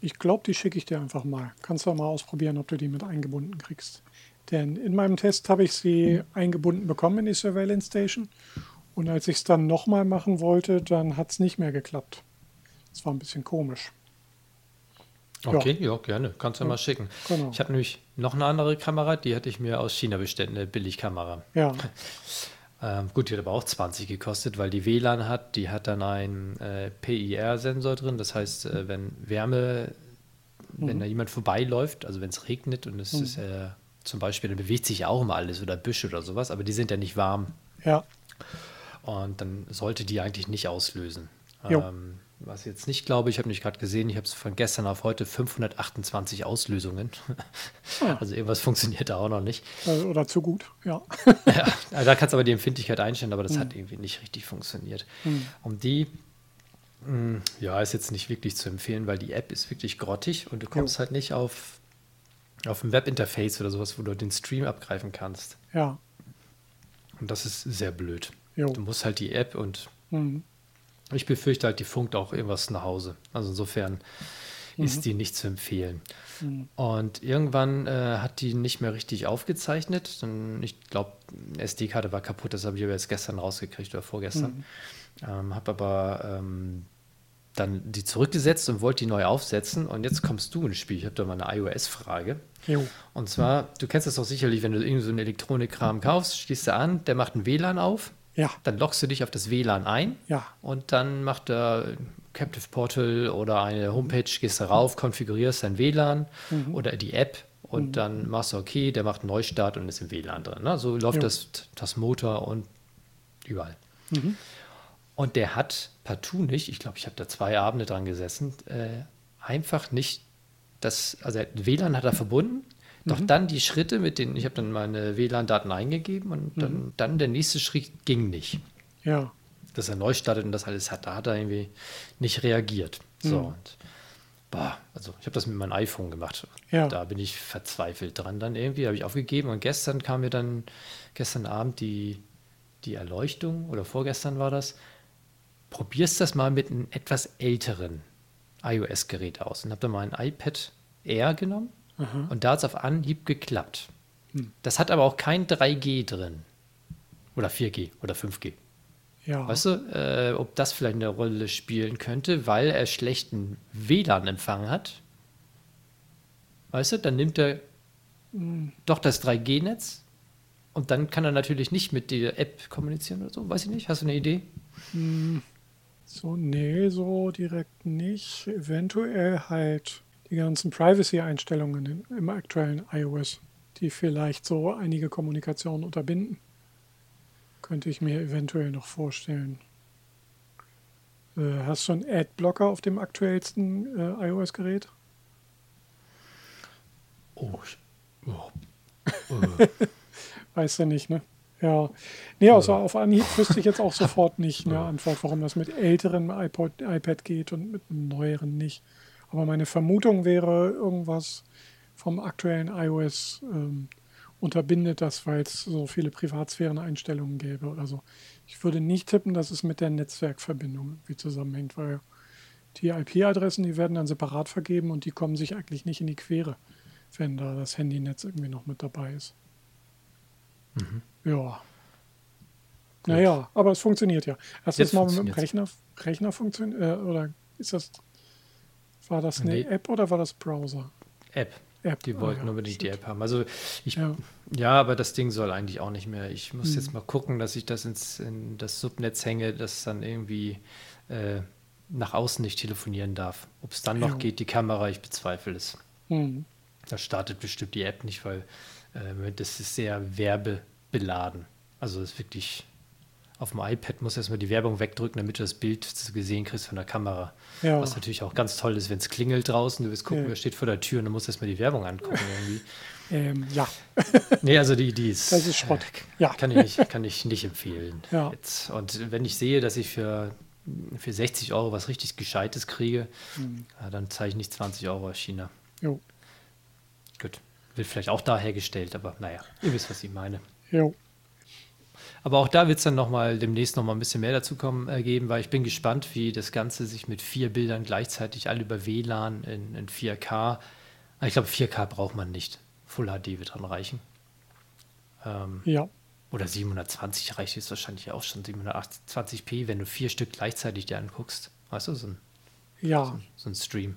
Ich glaube, die schicke ich dir einfach mal. Kannst du mal ausprobieren, ob du die mit eingebunden kriegst. Denn in meinem Test habe ich sie eingebunden bekommen in die Surveillance Station. Und als ich es dann nochmal machen wollte, dann hat es nicht mehr geklappt. Das war ein bisschen komisch. Okay, ja, ja gerne. Kannst du ja. mal schicken. Genau. Ich habe nämlich noch eine andere Kamera, die hatte ich mir aus China bestellt, eine Billigkamera. Ja. [laughs] ähm, gut, die hat aber auch 20 gekostet, weil die WLAN hat. Die hat dann einen äh, PIR-Sensor drin. Das heißt, äh, wenn Wärme, mhm. wenn da jemand vorbeiläuft, also wenn es regnet und es mhm. ist äh, zum Beispiel, dann bewegt sich ja auch immer alles oder Büsche oder sowas, aber die sind ja nicht warm. Ja. Und dann sollte die eigentlich nicht auslösen. Ähm, was ich jetzt nicht glaube, ich habe nicht gerade gesehen, ich habe es von gestern auf heute 528 Auslösungen. Ja. [laughs] Also irgendwas funktioniert da auch noch nicht. Äh, oder zu gut, ja. [laughs] ja da kannst du aber die Empfindlichkeit einstellen, aber das mhm. hat irgendwie nicht richtig funktioniert. Mhm. Um die, mh, hm, ja, ist jetzt nicht wirklich zu empfehlen, weil die App ist wirklich grottig und du kommst jo. halt nicht auf, auf ein Webinterface oder sowas, wo du den Stream abgreifen kannst. Ja. Und das ist sehr blöd. Jo. Du musst halt die App und mhm. Ich befürchte halt, die funkt auch irgendwas nach Hause. Also insofern mhm. ist die nicht zu empfehlen. Mhm. Und irgendwann äh, hat die nicht mehr richtig aufgezeichnet. Ich glaube, SD-Karte war kaputt, das habe ich aber jetzt gestern rausgekriegt oder vorgestern. Mhm. Ähm, habe aber ähm, dann die zurückgesetzt und wollte die neu aufsetzen. Und jetzt kommst du ins Spiel. Ich habe da mal eine iOS-Frage. Und zwar, du kennst das doch sicherlich, wenn du irgendwie so einen Elektronikkram kaufst, schließt du an, der macht ein WLAN auf ja. Dann loggst du dich auf das WLAN ein. Ja. Und dann macht er Captive Portal oder eine Homepage, gehst da rauf, konfigurierst dein WLAN mhm. oder die App und mhm. dann machst du okay, der macht einen Neustart und ist im WLAN drin. Ne? So läuft jo. das, das Motor und überall. Mhm. Und der hat partout nicht, ich glaube, ich habe da zwei Abende dran gesessen, äh, einfach nicht das, also WLAN hat er verbunden, doch mhm. dann die Schritte mit den, ich habe dann meine WLAN-Daten eingegeben und dann, mhm. dann der nächste Schritt ging nicht. Ja. Dass er neu startet und das alles hat, da hat er irgendwie nicht reagiert. So, mhm. und boah, also ich habe das mit meinem iPhone gemacht. Ja. Da bin ich verzweifelt dran dann irgendwie, habe ich aufgegeben und gestern kam mir dann, gestern Abend die, die Erleuchtung oder vorgestern war das, probierst das mal mit einem etwas älteren iOS-Gerät aus und habe dann mein iPad Air genommen Aha. Und da hat es auf Anhieb geklappt. Hm. Das hat aber auch kein 3G drin. Oder 4G oder 5G. Ja. Weißt du, äh, ob das vielleicht eine Rolle spielen könnte, weil er schlechten WLAN-Empfang hat? Weißt du, dann nimmt er hm. doch das 3G-Netz und dann kann er natürlich nicht mit der App kommunizieren oder so. Weiß ich nicht. Hast du eine Idee? Hm. So, nee, so direkt nicht. Eventuell halt die ganzen Privacy-Einstellungen im aktuellen iOS, die vielleicht so einige Kommunikationen unterbinden. Könnte ich mir eventuell noch vorstellen. Äh, hast du einen Adblocker auf dem aktuellsten äh, iOS-Gerät? Oh, oh. [laughs] weißt du nicht, ne? Ja. Nee, also auf Anhieb wüsste ich jetzt auch [laughs] sofort nicht eine Antwort, warum das mit älteren iPod, iPad geht und mit einem neueren nicht. Aber meine Vermutung wäre, irgendwas vom aktuellen iOS ähm, unterbindet das, weil es so viele Privatsphären-Einstellungen gäbe oder so. Ich würde nicht tippen, dass es mit der Netzwerkverbindung wie zusammenhängt, weil die IP-Adressen, die werden dann separat vergeben und die kommen sich eigentlich nicht in die Quere, wenn da das Handynetz irgendwie noch mit dabei ist. Mhm. Ja. Naja, aber es funktioniert ja. Du Jetzt mal mit dem. Rechner, Rechner funktioniert? Äh, oder ist das, war das eine Nee. App oder war das Browser? App. App. Die ah wollten ja, unbedingt die stimmt. App haben. Also ich, Ja. ja. aber das Ding soll eigentlich auch nicht mehr. Ich muss Hm. jetzt mal gucken, dass ich das ins in das Subnetz hänge, das dann irgendwie äh, nach außen nicht telefonieren darf. Ob es dann noch Ja. geht, die Kamera, ich bezweifle es. Hm. Da startet bestimmt die App nicht, weil äh, das ist sehr werbebeladen. Also das ist wirklich auf dem iPad muss erstmal die Werbung wegdrücken, damit du das Bild zu gesehen kriegst von der Kamera. Ja. Was natürlich auch ganz toll ist, wenn es klingelt draußen, du willst gucken, Ja. wer steht vor der Tür und du musst erstmal die Werbung angucken irgendwie. [laughs] Ähm, ja, [laughs] Nee, also die, die ist. das ist Schrott. äh, Ja. Kann ich nicht, kann ich nicht empfehlen. Ja. Jetzt. Und wenn ich sehe, dass ich für, für 60 Euro was richtig Gescheites kriege, Hm. ja, dann zahle ich nicht 20 Euro aus China. Jo. Gut. Wird vielleicht auch da hergestellt, aber naja, ihr wisst, was ich meine. Jo. Aber auch da wird es dann noch mal demnächst noch mal ein bisschen mehr dazu kommen, äh, geben, weil ich bin gespannt, wie das Ganze sich mit vier Bildern gleichzeitig alle über WLAN in, in 4K. Ah, Ich glaube, 4K braucht man nicht. Full HD wird dran reichen. Ähm, Ja. oder 720 reicht jetzt wahrscheinlich auch schon. 720p, wenn du vier Stück gleichzeitig dir anguckst. Weißt du, so ein, Ja. so ein Stream.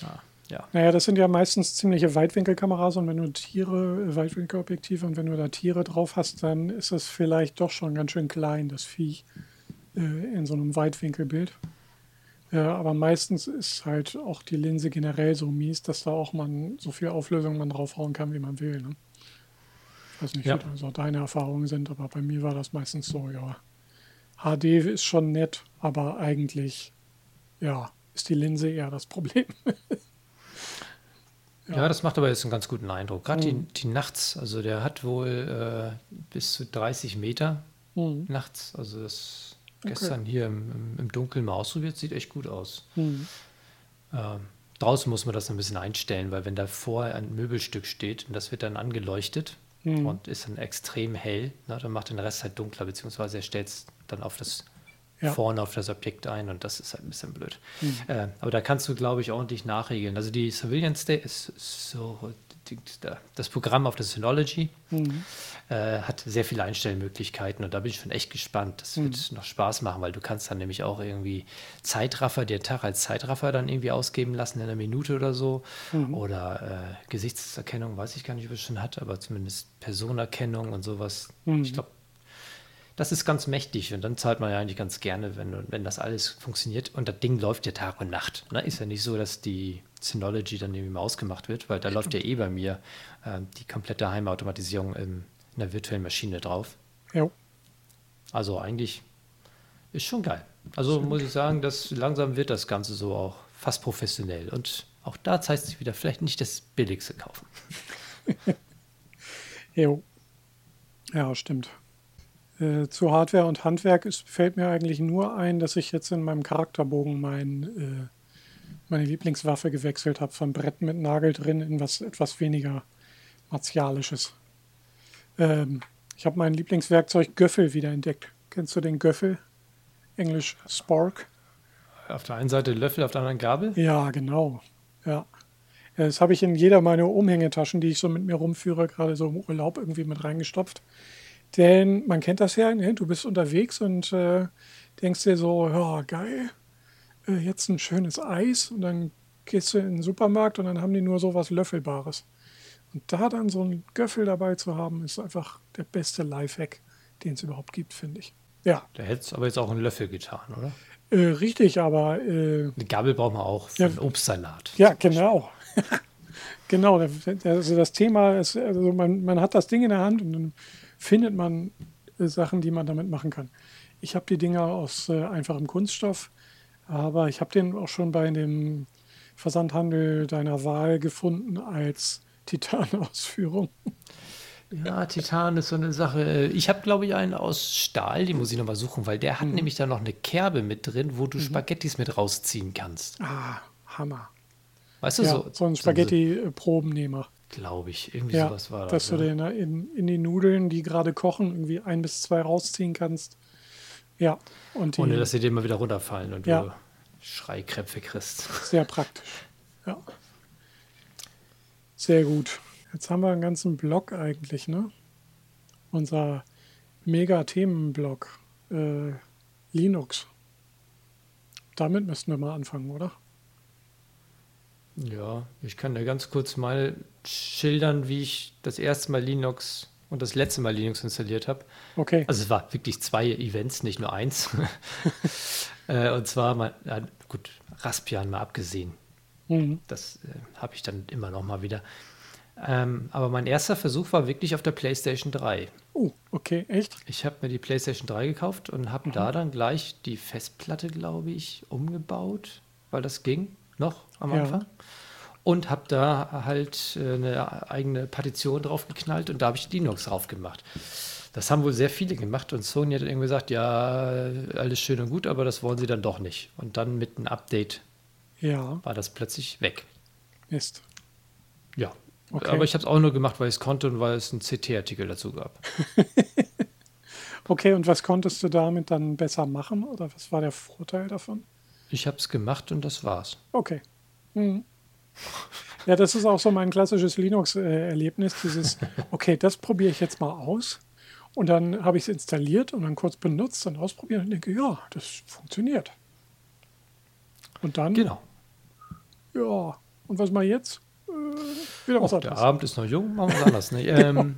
Ja, ja. Naja, das sind ja meistens ziemliche Weitwinkelkameras und wenn du Tiere, äh, Weitwinkelobjektive und wenn du da Tiere drauf hast, dann ist das vielleicht doch schon ganz schön klein, das Viech, äh, in so einem Weitwinkelbild. Ja, aber meistens ist halt auch die Linse generell so mies, dass da auch man so viel Auflösung man draufhauen kann, wie man will. Ne? Ich weiß nicht, Ja. wie so deine Erfahrungen sind, aber bei mir war das meistens so, ja. HD ist schon nett, aber eigentlich, ja, ist die Linse eher das Problem. [laughs] Ja. das macht aber jetzt einen ganz guten Eindruck. Gerade Mhm. die, die nachts, also der hat wohl äh, bis zu 30 Meter Mhm. nachts. Also das Okay. gestern hier im, im, Dunkeln mal ausprobiert, sieht echt gut aus. Mhm. Ähm, draußen muss man das ein bisschen einstellen, weil wenn davor ein Möbelstück steht und das wird dann angeleuchtet Mhm. und ist dann extrem hell, ne, dann macht den Rest halt dunkler, beziehungsweise er stellt es dann auf das Ja. vorne auf das Objekt ein und das ist halt ein bisschen blöd. Mhm. Äh, aber da kannst du, glaube ich, ordentlich nachregeln. Also die Surveillance Day ist so das Programm auf der Synology Mhm. äh, hat sehr viele Einstellmöglichkeiten und da bin ich schon echt gespannt. Das wird Mhm. noch Spaß machen, weil du kannst dann nämlich auch irgendwie Zeitraffer, den Tag als Zeitraffer dann irgendwie ausgeben lassen in einer Minute oder so. Mhm. Oder äh, Gesichtserkennung, weiß ich gar nicht, ob es schon hat, aber zumindest Personerkennung und sowas. Mhm. Ich glaube, das ist ganz mächtig und dann zahlt man ja eigentlich ganz gerne, wenn, wenn das alles funktioniert. Und das Ding läuft ja Tag und Nacht. Ne? Ist ja nicht so, dass die Synology dann irgendwie mal ausgemacht wird, weil da läuft ja eh bei mir äh, die komplette Heimautomatisierung im, in der virtuellen Maschine drauf. Jo. Also eigentlich ist schon geil. Also muss ich sagen, dass langsam wird das Ganze so auch fast professionell. Und auch da zeigt sich wieder, vielleicht nicht das Billigste kaufen. [laughs] Jo. Ja, stimmt. Äh, zu Hardware und Handwerk ist, fällt mir eigentlich nur ein, dass ich jetzt in meinem Charakterbogen mein, äh, meine Lieblingswaffe gewechselt habe, von Brett mit Nagel drin in was etwas weniger Martialisches. Ähm, ich habe mein Lieblingswerkzeug Göffel wiederentdeckt. Kennst du den Göffel? Englisch Spark? Auf der einen Seite Löffel, auf der anderen Gabel. Ja, genau. Ja. Ja, Das habe ich in jeder meiner Umhängetaschen, die ich so mit mir rumführe, gerade so im Urlaub irgendwie mit reingestopft. Denn man kennt das ja, ne? du bist unterwegs und äh, denkst dir so, ja, geil, äh, jetzt ein schönes Eis und dann gehst du in den Supermarkt und dann haben die nur so was Löffelbares. Und da dann so einen Göffel dabei zu haben, ist einfach der beste Lifehack, den es überhaupt gibt, finde ich. Ja, Da hätte es aber jetzt auch einen Löffel getan, oder? äh, richtig, aber äh, Eine Gabel braucht man auch für Ja. einen Obstsalat. Ja, genau. [laughs] genau, das- also das Thema ist, also man, man hat das Ding in der Hand und dann findet man äh, Sachen, die man damit machen kann. Ich habe die Dinger aus äh, einfachem Kunststoff, aber ich habe den auch schon bei dem Versandhandel deiner Wahl gefunden als [laughs] Titanausführung. Ja, Titan ist so eine Sache. Ich habe, glaube ich, einen aus Stahl, den muss ich nochmal suchen, weil der hat Mhm. nämlich da noch eine Kerbe mit drin, wo du Spaghettis mit rausziehen kannst. Ah, Hammer. Weißt du, Ja, so, so ein Spaghetti-Probennehmer. Glaube ich, irgendwie Ja, sowas war dass das. du ja. den in, in die Nudeln, die gerade kochen, irgendwie ein bis zwei rausziehen kannst. Ja, und die Ohne dass sie dir mal wieder runterfallen und Ja. du Schreikrämpfe kriegst. [laughs] sehr praktisch. Ja. Sehr gut. Jetzt haben wir einen ganzen Block eigentlich, ne? Unser mega Themenblock äh, Linux. Damit müssten wir mal anfangen, oder? Ja, ich kann dir ganz kurz mal schildern, wie ich das erste Mal Linux und das letzte Mal Linux installiert habe. Okay. Also es war wirklich zwei Events, nicht nur eins. [laughs] Äh, und zwar, mal, gut, Raspbian mal abgesehen. Mhm. Das äh, habe ich dann immer noch mal wieder. Ähm, aber mein erster Versuch war wirklich auf der PlayStation 3. Oh, okay, echt? Ich habe mir die PlayStation 3 gekauft und habe mhm. da dann gleich die Festplatte, glaube ich, umgebaut, weil das ging noch am ja. Anfang. Und habe da halt äh, eine eigene Partition drauf geknallt und da habe ich Linux drauf gemacht. Das haben wohl sehr viele gemacht und Sony hat dann irgendwie gesagt, ja, alles schön und gut, aber das wollen sie dann doch nicht. Und dann mit einem Update ja. war das plötzlich weg. Ist. Ja. Okay. Aber ich habe es auch nur gemacht, weil ich es konnte und weil es einen CT-Artikel dazu gab. [laughs] okay, und was konntest du damit dann besser machen oder was war der Vorteil davon? Ich habe es gemacht und das war's. Okay. Mhm. Ja, das ist auch so mein klassisches Linux-Erlebnis, dieses, [laughs] okay, das probiere ich jetzt mal aus. Und dann habe ich es installiert und dann kurz benutzt und ausprobiert und denke, ja, das funktioniert. Und dann. Genau. Ja, und was mal jetzt? Äh, wieder was anderes. Der Abend ist noch jung, machen wir es anders. Ne? [laughs] ähm,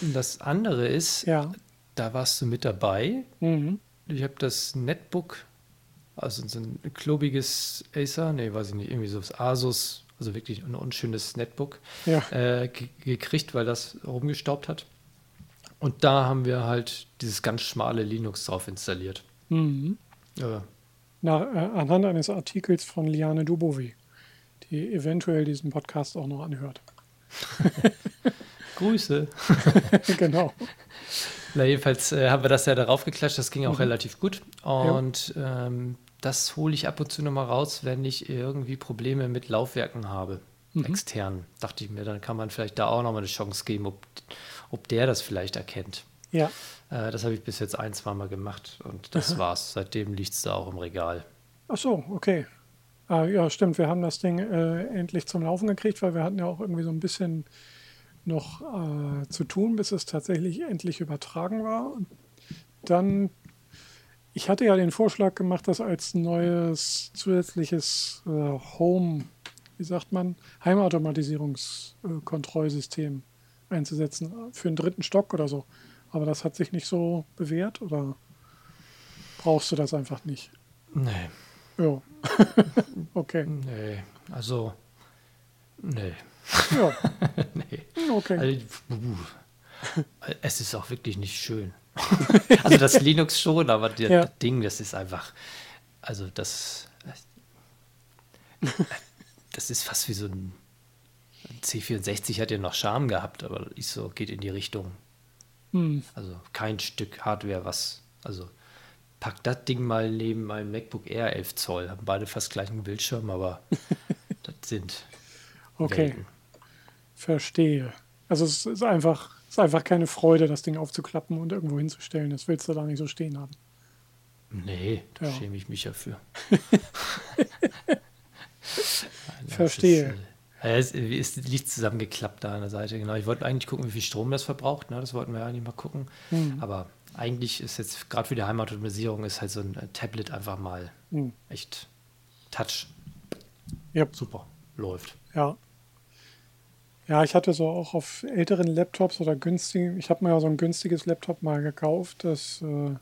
das andere ist, ja. da warst du mit dabei. Mhm. Ich habe das Netbook also so ein klobiges Acer, nee, weiß ich nicht, irgendwie so Asus, also wirklich ein unschönes Netbook ja. äh, gekriegt, weil das rumgestaubt hat. Und da haben wir halt dieses ganz schmale Linux drauf installiert. Mhm. Äh, Na, äh, anhand eines Artikels von Liane Dubovi, die eventuell diesen Podcast auch noch anhört. [laughs] Grüße. [laughs] genau. [laughs] Na, jedenfalls äh, haben wir das ja darauf geklatscht, das ging auch mhm. relativ gut. Und ja. ähm, das hole ich ab und zu nochmal raus, wenn ich irgendwie Probleme mit Laufwerken habe, mhm. extern. Dachte ich mir, dann kann man vielleicht da auch nochmal eine Chance geben, ob, ob der das vielleicht erkennt. Ja. Äh, das habe ich bis jetzt ein, zwei Mal gemacht und das Aha. war's. Seitdem liegt es da auch im Regal. Ach so, okay. Ah, ja, stimmt. Wir haben das Ding äh, endlich zum Laufen gekriegt, weil wir hatten ja auch irgendwie so ein bisschen noch äh, zu tun, bis es tatsächlich endlich übertragen war. Und dann ich hatte ja den Vorschlag gemacht, das als neues zusätzliches äh, Home, wie sagt man, Heimautomatisierungskontrollsystem einzusetzen für einen dritten Stock oder so. Aber das hat sich nicht so bewährt oder brauchst du das einfach nicht? Nee. Ja. [laughs] okay. Nee, also, nee. Ja. [laughs] nee. Okay. Also, es ist auch wirklich nicht schön. [laughs] also das Linux schon, aber das ja. Ding, das ist einfach, also das, das ist fast wie so ein C64 hat ja noch Charme gehabt, aber ich so geht in die Richtung. Hm. Also kein Stück Hardware, was, also pack das Ding mal neben meinem MacBook Air 11 Zoll, haben beide fast gleichen Bildschirm, aber [laughs] das sind. Okay. Welten. Verstehe. Also es ist einfach ist einfach keine Freude, das Ding aufzuklappen und irgendwo hinzustellen. Das willst du da nicht so stehen haben. Nee, da ja. schäme ich mich ja für. [laughs] Verstehe. Ist, äh, es, ist, liegt zusammengeklappt da an der Seite. Genau. Ich wollte eigentlich gucken, wie viel Strom das verbraucht. Ne? Das wollten wir eigentlich mal gucken. Mhm. Aber eigentlich ist jetzt gerade für die Heimautomatisierung ist halt so ein äh, Tablet einfach mal mhm. echt Touch. Yep. Super, läuft. Ja, ja, ich hatte so auch auf älteren Laptops oder günstigen, ich habe mir ja so ein günstiges Laptop mal gekauft, das äh,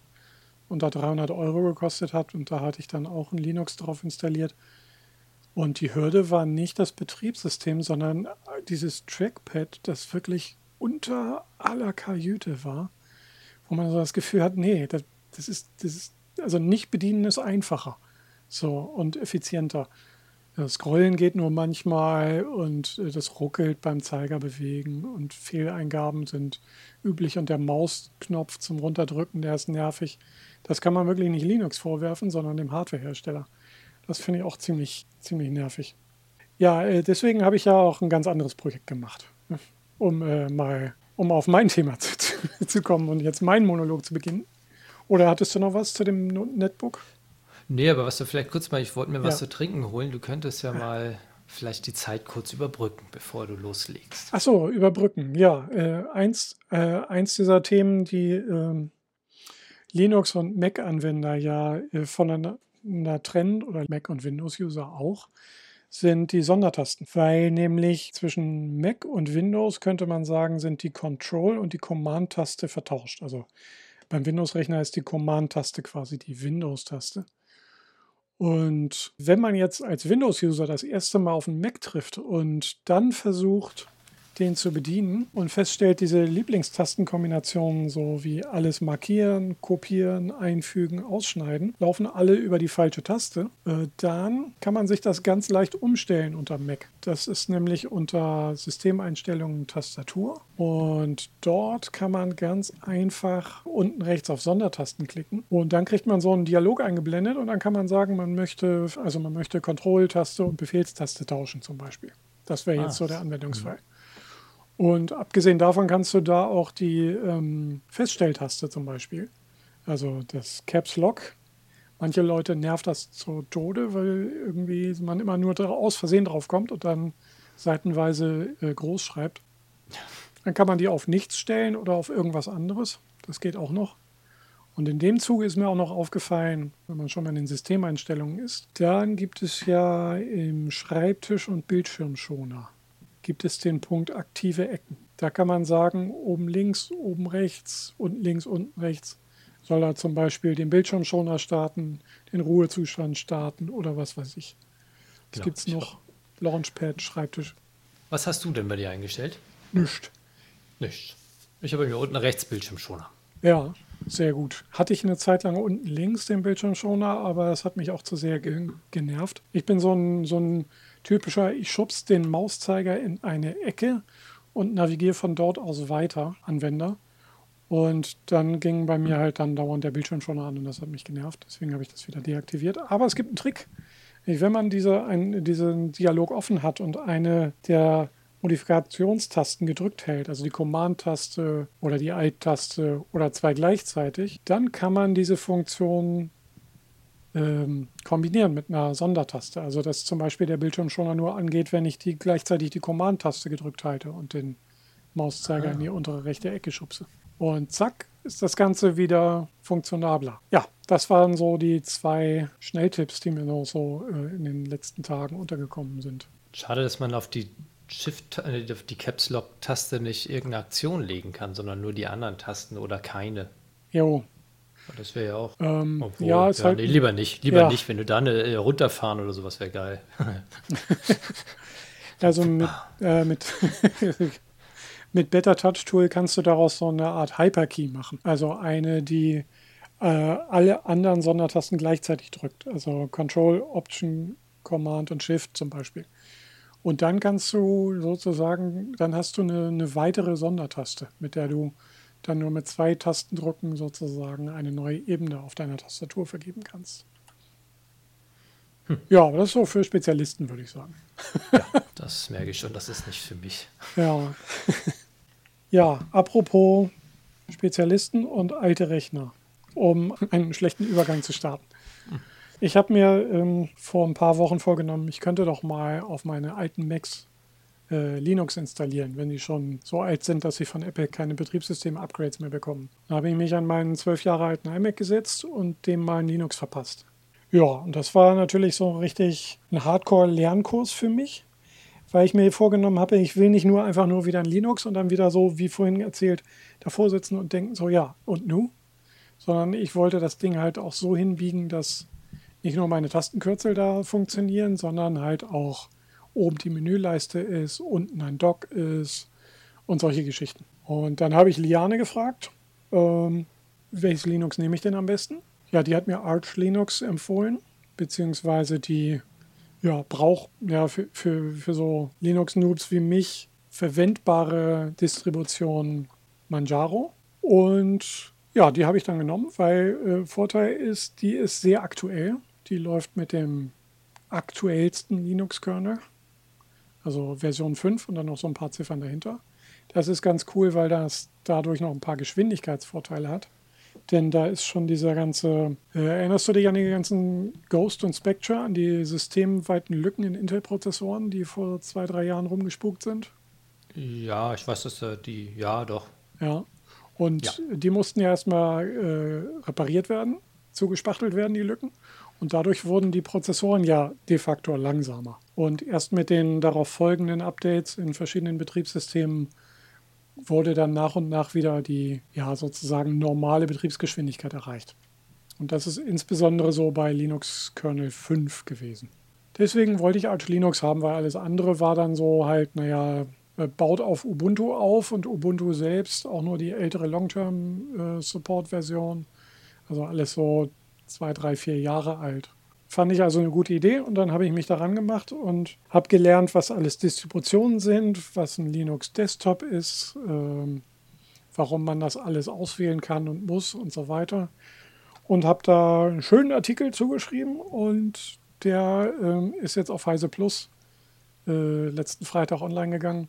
unter 300 Euro gekostet hat und da hatte ich dann auch ein Linux drauf installiert. Und die Hürde war nicht das Betriebssystem, sondern dieses Trackpad, das wirklich unter aller Kajüte war, wo man so das Gefühl hat, nee, das, das, ist, das ist, also nicht bedienen ist einfacher so und effizienter. Das Scrollen geht nur manchmal und äh, das ruckelt beim Zeigerbewegen und Fehleingaben sind üblich und der Mausknopf zum Runterdrücken, der ist nervig. Das kann man wirklich nicht Linux vorwerfen, sondern dem Hardwarehersteller. Das finde ich auch ziemlich, ziemlich nervig. Ja, äh, deswegen habe ich ja auch ein ganz anderes Projekt gemacht, ne, um äh, mal um auf mein Thema [laughs] zu, zu kommen und jetzt meinen Monolog zu beginnen. Oder hattest du noch was zu dem Netbook? Nee, aber was du vielleicht kurz mal, ich wollte mir was ja. zu trinken holen. Du könntest ja mal vielleicht die Zeit kurz überbrücken, bevor du loslegst. Ach so, überbrücken, ja. Äh, eins, äh, eins dieser Themen, die äh, Linux- und Mac-Anwender ja äh, voneinander trennen, oder Mac- und Windows-User auch, sind die Sondertasten, weil nämlich zwischen Mac und Windows könnte man sagen, sind die Control- und die Command-Taste vertauscht. Also beim Windows-Rechner ist die Command-Taste quasi die Windows-Taste. Und wenn man jetzt als Windows-User das erste Mal auf einen Mac trifft und dann versucht, den zu bedienen und feststellt, diese Lieblingstastenkombinationen, so wie alles markieren, kopieren, einfügen, ausschneiden, laufen alle über die falsche Taste, äh, dann kann man sich das ganz leicht umstellen unter Mac. Das ist nämlich unter Systemeinstellungen Tastatur und dort kann man ganz einfach unten rechts auf Sondertasten klicken und dann kriegt man so einen Dialog eingeblendet und dann kann man sagen, man möchte, also man möchte Kontrolltaste und Befehlstaste tauschen zum Beispiel. Das wäre jetzt ah, so der Anwendungsfall. Mhm. Und abgesehen davon kannst du da auch die ähm, Feststelltaste zum Beispiel, also das Caps Lock. Manche Leute nervt das zu Tode, weil irgendwie man immer nur aus Versehen drauf kommt und dann seitenweise äh, groß schreibt. Dann kann man die auf nichts stellen oder auf irgendwas anderes. Das geht auch noch. Und in dem Zuge ist mir auch noch aufgefallen, wenn man schon mal in den Systemeinstellungen ist, dann gibt es ja im Schreibtisch- und Bildschirmschoner gibt es den Punkt aktive Ecken. Da kann man sagen, oben links, oben rechts, unten links, unten rechts soll er zum Beispiel den Bildschirmschoner starten, den Ruhezustand starten oder was weiß ich. Was genau, gibt es noch? Launchpad, Schreibtisch. Was hast du denn bei dir eingestellt? Nicht. Nicht. Ich habe hier unten rechts Bildschirmschoner. Ja, sehr gut. Hatte ich eine Zeit lang unten links den Bildschirmschoner, aber es hat mich auch zu sehr ge genervt. Ich bin so ein, so ein typischer, ich schubs den Mauszeiger in eine Ecke und navigiere von dort aus weiter, Anwender. Und dann ging bei mir halt dann dauernd der Bildschirm schon an und das hat mich genervt. Deswegen habe ich das wieder deaktiviert. Aber es gibt einen Trick. Wenn man diese, ein, diesen Dialog offen hat und eine der Modifikationstasten gedrückt hält, also die Command-Taste oder die Alt-Taste oder zwei gleichzeitig, dann kann man diese Funktion ähm, kombinieren mit einer Sondertaste. Also dass zum Beispiel der Bildschirm schon nur angeht, wenn ich die gleichzeitig die Command-Taste gedrückt halte und den Mauszeiger ah. in die untere rechte Ecke schubse. Und zack, ist das Ganze wieder funktionabler. Ja, das waren so die zwei Schnelltipps, die mir noch so äh, in den letzten Tagen untergekommen sind. Schade, dass man auf die Shift, äh, auf die Caps Lock Taste nicht irgendeine Aktion legen kann, sondern nur die anderen Tasten oder keine. Jo, das wäre ja auch. Ähm, obwohl, ja, ja halt, nee, lieber nicht. Lieber ja. nicht, wenn du da eine, äh, runterfahren oder sowas wäre geil. [laughs] also mit, äh, mit, [laughs] mit Better Touch Tool kannst du daraus so eine Art Hyperkey machen. Also eine, die äh, alle anderen Sondertasten gleichzeitig drückt. Also Control, Option, Command und Shift zum Beispiel. Und dann kannst du sozusagen, dann hast du eine, eine weitere Sondertaste, mit der du dann nur mit zwei Tastendrücken sozusagen eine neue Ebene auf deiner Tastatur vergeben kannst. Hm. Ja, aber das ist so für Spezialisten, würde ich sagen. Ja, [laughs] das merke ich schon, das ist nicht für mich. Ja. [laughs] Ja, apropos Spezialisten und alte Rechner, um einen schlechten Übergang zu starten. Hm. Ich habe mir ähm, vor ein paar Wochen vorgenommen, ich könnte doch mal auf meine alten Macs äh, Linux installieren, wenn die schon so alt sind, dass sie von Apple keine Betriebssystem-Upgrades mehr bekommen. Da habe ich mich an meinen zwölf Jahre alten iMac gesetzt und dem mal ein Linux verpasst. Ja, und das war natürlich so richtig ein Hardcore-Lernkurs für mich, weil ich mir vorgenommen habe, ich will nicht nur einfach nur wieder ein Linux und dann wieder so, wie vorhin erzählt, davor sitzen und denken, so ja, und nu? Sondern ich wollte das Ding halt auch so hinbiegen, dass nicht nur meine Tastenkürzel da funktionieren, sondern halt auch oben die Menüleiste ist, unten ein Dock ist und solche Geschichten. Und dann habe ich Liane gefragt, ähm, welches Linux nehme ich denn am besten? Ja, die hat mir Arch Linux empfohlen, beziehungsweise die ja, braucht ja für, für, für so Linux-Noobs wie mich verwendbare Distribution Manjaro. Und ja, die habe ich dann genommen, weil äh, Vorteil ist, die ist sehr aktuell. Die läuft mit dem aktuellsten Linux-Kernel also Version 5 und dann noch so ein paar Ziffern dahinter. Das ist ganz cool, weil das dadurch noch ein paar Geschwindigkeitsvorteile hat, Denn da ist schon dieser ganze, äh, erinnerst du dich an die ganzen Ghost und Spectre, an die systemweiten Lücken in Intel-Prozessoren, die vor zwei, drei Jahren rumgespukt sind? Ja, ich weiß, dass äh, die, ja, doch. Ja. Und ja. die mussten ja erstmal äh, repariert werden, zugespachtelt werden, die Lücken. Und dadurch wurden die Prozessoren ja de facto langsamer. Und erst mit den darauf folgenden Updates in verschiedenen Betriebssystemen wurde dann nach und nach wieder die ja sozusagen normale Betriebsgeschwindigkeit erreicht. Und das ist insbesondere so bei Linux Kernel 5 gewesen. Deswegen wollte ich Arch Linux haben, weil alles andere war dann so halt, naja, äh, baut auf Ubuntu auf und Ubuntu selbst auch nur die ältere Long-Term-Support-Version. Äh, also alles so zwei, drei, vier Jahre alt. Fand ich also eine gute Idee und dann habe ich mich daran gemacht und habe gelernt, was alles Distributionen sind, was ein Linux Desktop ist, ähm, warum man das alles auswählen kann und muss und so weiter. Und habe da einen schönen Artikel zugeschrieben und der ähm, ist jetzt auf Heise Plus äh, letzten Freitag online gegangen.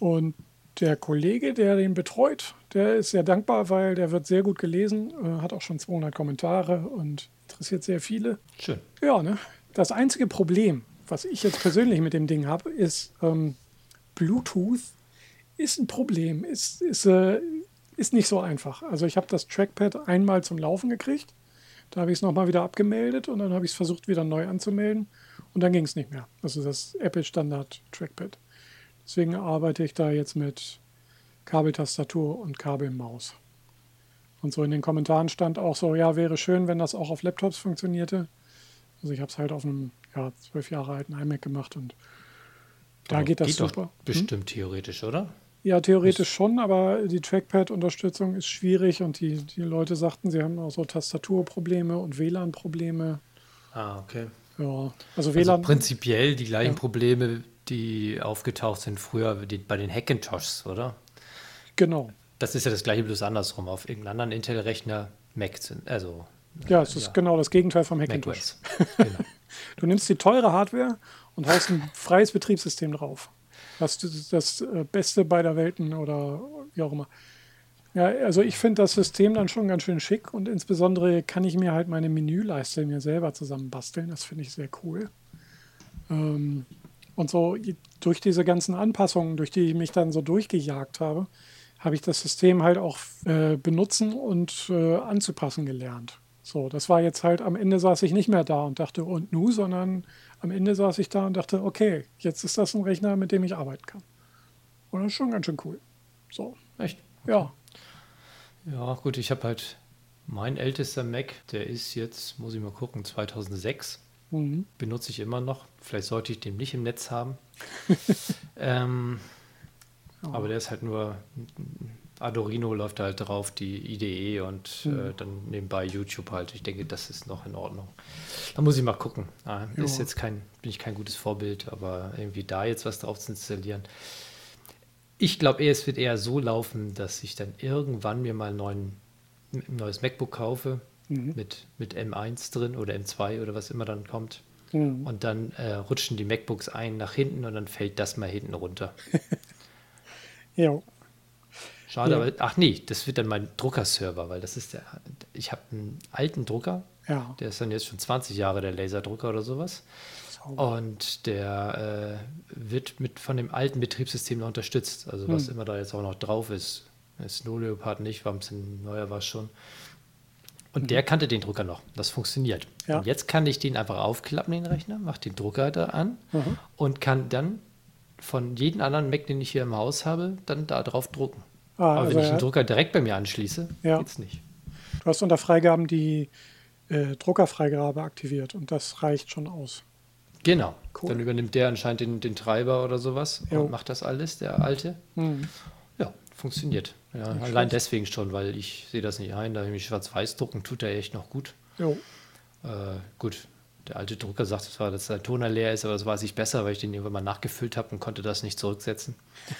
Und der Kollege, der den betreut, der ist sehr dankbar, weil der wird sehr gut gelesen, äh, hat auch schon 200 Kommentare und interessiert sehr viele. Schön. Ja, ne? Das einzige Problem, was ich jetzt persönlich mit dem Ding habe, ist ähm, Bluetooth ist ein Problem, ist, ist, äh, ist nicht so einfach. Also ich habe das Trackpad einmal zum Laufen gekriegt, da habe ich es nochmal wieder abgemeldet und dann habe ich es versucht wieder neu anzumelden und dann ging es nicht mehr. Also das Apple Standard Trackpad. Deswegen arbeite ich da jetzt mit Kabeltastatur und Kabelmaus. Und so in den Kommentaren stand auch so, ja, wäre schön, wenn das auch auf Laptops funktionierte. Also ich habe es halt auf einem ja, zwölf Jahre alten iMac gemacht und da aber geht das geht super. Doch bestimmt hm? theoretisch, oder? Ja, theoretisch ist schon, aber die Trackpad-Unterstützung ist schwierig und die, die Leute sagten, sie haben auch so Tastaturprobleme und WLAN-Probleme. Ah, okay. Ja, also WLAN. Also prinzipiell die gleichen ja. Probleme, die aufgetaucht sind früher bei den Hackintoshs, oder? Genau. Das ist ja das gleiche, bloß andersrum. Auf irgendeinem anderen Intel-Rechner Mac sind, also. Ja, es ist ja. genau das Gegenteil vom Hackintosh. [laughs] Genau. du nimmst die teure Hardware und haust ein freies Betriebssystem drauf. Das das äh, Beste beider Welten oder wie auch immer. Ja, also ich finde das System dann schon ganz schön schick und insbesondere kann ich mir halt meine Menüleiste mir selber zusammenbasteln. Das finde ich sehr cool. Ähm, und so durch diese ganzen Anpassungen, durch die ich mich dann so durchgejagt habe, habe ich das System halt auch äh, benutzen und äh, anzupassen gelernt. So, das war jetzt halt, am Ende saß ich nicht mehr da und dachte, und nu, sondern am Ende saß ich da und dachte, okay, jetzt ist das ein Rechner, mit dem ich arbeiten kann. Und das ist schon ganz schön cool. So. Echt? Ja. Ja, gut, ich habe halt mein ältester Mac, der ist jetzt, muss ich mal gucken, 2006. Mhm. Benutze ich immer noch. Vielleicht sollte ich den nicht im Netz haben. [laughs] ähm, oh. Aber der ist halt nur Adorino läuft halt drauf, die IDE und mhm. äh, dann nebenbei YouTube halt. Ich denke, das ist noch in Ordnung. Da muss ich mal gucken. Ah, ist jetzt kein, bin ich kein gutes Vorbild, aber irgendwie da jetzt was drauf zu installieren. Ich glaube, es wird eher so laufen, dass ich dann irgendwann mir mal neuen, ein neues MacBook kaufe mhm. mit, mit M1 drin oder M2 oder was immer dann kommt. Mhm. Und dann äh, rutschen die MacBooks ein nach hinten und dann fällt das mal hinten runter. [laughs] ja. Schade, ja. aber ach nee, das wird dann mein Druckerserver, weil das ist der. Ich habe einen alten Drucker, ja. der ist dann jetzt schon 20 Jahre der Laserdrucker oder sowas. Und der äh, wird mit von dem alten Betriebssystem noch unterstützt. Also was hm. immer da jetzt auch noch drauf ist. Snow Leopard nicht, war ein bisschen neuer war es schon. Und mhm. der kannte den Drucker noch. Das funktioniert. Ja. Und jetzt kann ich den einfach aufklappen, den Rechner, mache den Drucker da an mhm. und kann dann von jedem anderen Mac, den ich hier im Haus habe, dann da drauf drucken. Ah, Aber also wenn ich den Drucker direkt bei mir anschließe, ja. geht's nicht. Du hast unter Freigaben die äh, Druckerfreigabe aktiviert und das reicht schon aus. Genau. Cool. Dann übernimmt der anscheinend den, den Treiber oder sowas jo. und macht das alles, der alte. Mhm. Ja, funktioniert. Ja, allein deswegen schon, weil ich sehe das nicht ein. Da ich schwarz-weiß drucken, tut er echt noch gut. Jo. Äh, gut, der alte Drucker sagt zwar, dass der Toner leer ist, aber das weiß ich besser, weil ich den irgendwann mal nachgefüllt habe und konnte das nicht zurücksetzen.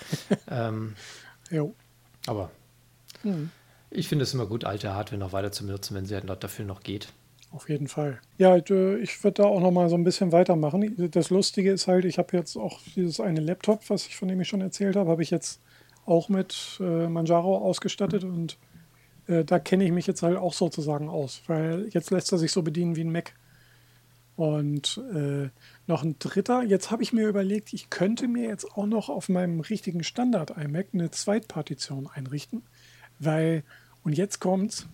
[laughs] ähm, jo. Aber mhm. ich finde es immer gut, alte Hardware noch weiter zu benutzen, wenn sie halt dafür noch geht. Auf jeden Fall. Ja, äh, ich würde da auch noch mal so ein bisschen weitermachen. Das Lustige ist halt, ich habe jetzt auch dieses eine Laptop, was ich von dem ich schon erzählt habe, habe ich jetzt auch mit äh, Manjaro ausgestattet und äh, da kenne ich mich jetzt halt auch sozusagen aus, weil jetzt lässt er sich so bedienen wie ein Mac. Und äh, noch ein dritter, jetzt habe ich mir überlegt, ich könnte mir jetzt auch noch auf meinem richtigen Standard-iMac eine Zweitpartition einrichten, weil, und jetzt kommt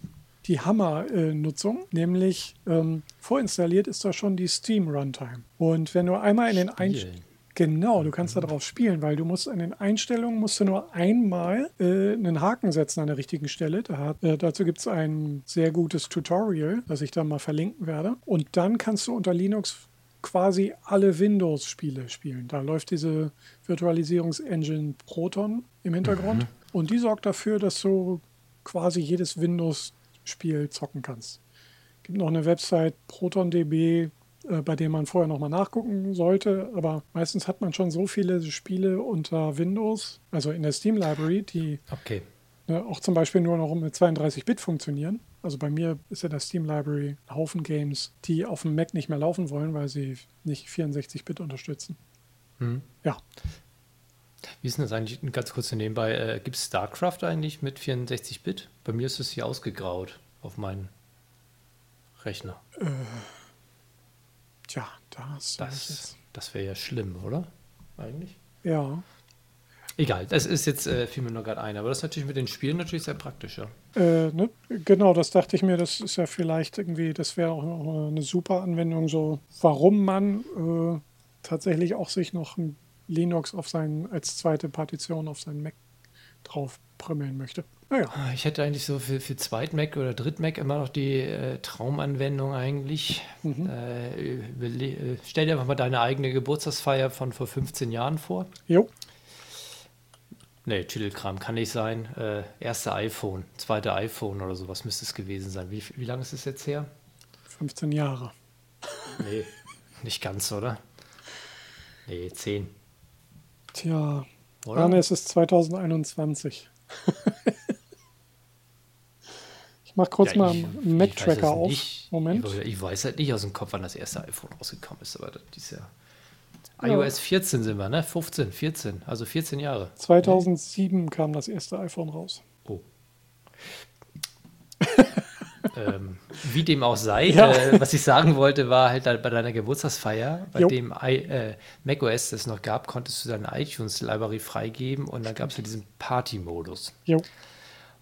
die Hammer-Nutzung, nämlich ähm, vorinstalliert ist da schon die Steam Runtime. Und wenn du einmal in den Einstellungen Genau, du kannst da drauf spielen, weil du musst an den Einstellungen musst du nur einmal äh, einen Haken setzen an der richtigen Stelle. Da hat, äh, dazu gibt es ein sehr gutes Tutorial, das ich dann mal verlinken werde. Und dann kannst du unter Linux quasi alle Windows-Spiele spielen. Da läuft diese Virtualisierungsengine Proton im Hintergrund. Mhm. Und die sorgt dafür, dass du quasi jedes Windows-Spiel zocken kannst. Es gibt noch eine Website ProtonDB, bei dem man vorher nochmal nachgucken sollte. Aber meistens hat man schon so viele Spiele unter Windows, also in der Steam Library, die okay. ne, auch zum Beispiel nur noch mit 32-Bit funktionieren. Also bei mir ist in der Steam Library ein Haufen Games, die auf dem Mac nicht mehr laufen wollen, weil sie nicht 64-Bit unterstützen. Hm. Ja. Wie ist denn das eigentlich, ganz kurz nebenbei, äh, gibt es StarCraft eigentlich mit 64-Bit? Bei mir ist es hier ausgegraut auf meinen Rechner. Äh. Tja, da hast du Das, das wäre ja schlimm, oder? Eigentlich? Ja. Egal, das ist jetzt, äh, fiel mir nur gerade ein, aber das ist natürlich mit den Spielen natürlich sehr praktisch, ja. Äh, ne? Genau, das dachte ich mir, das ist ja vielleicht irgendwie, das wäre auch eine super Anwendung, so warum man äh, tatsächlich auch sich noch ein Linux auf seinen, als zweite Partition auf seinen Mac drauf prümmeln möchte. Naja. Ah, ich hätte eigentlich so für, für Zweit-Mac oder Dritt-Mac immer noch die äh, Traumanwendung eigentlich. Mhm. Äh, äh, stell dir einfach mal deine eigene Geburtstagsfeier von vor 15 Jahren vor. Jo. Nee, Tüdelkram kann nicht sein. Äh, erste iPhone, zweite iPhone oder sowas müsste es gewesen sein. Wie, wie lange ist es jetzt her? 15 Jahre. Nee, nicht ganz, oder? Nee, 10. Tja, oder? Nein, es ist 2021. [laughs] ich mache kurz ja, mal einen Mac-Tracker auf. Nicht. Moment. Ich, weiß halt nicht aus dem Kopf, wann das erste iPhone rausgekommen ist, aber das ist ja. Ja. iOS 14 sind wir, ne? 15, 14, also 14 Jahre. 2007 nee. kam das erste iPhone raus. Oh. Ähm, wie dem auch sei, ja. äh, was ich sagen wollte, war halt bei deiner Geburtstagsfeier, bei jo. dem I, äh, macOS das noch gab, konntest du deine iTunes-Library freigeben und dann gab es ja diesen Party-Modus.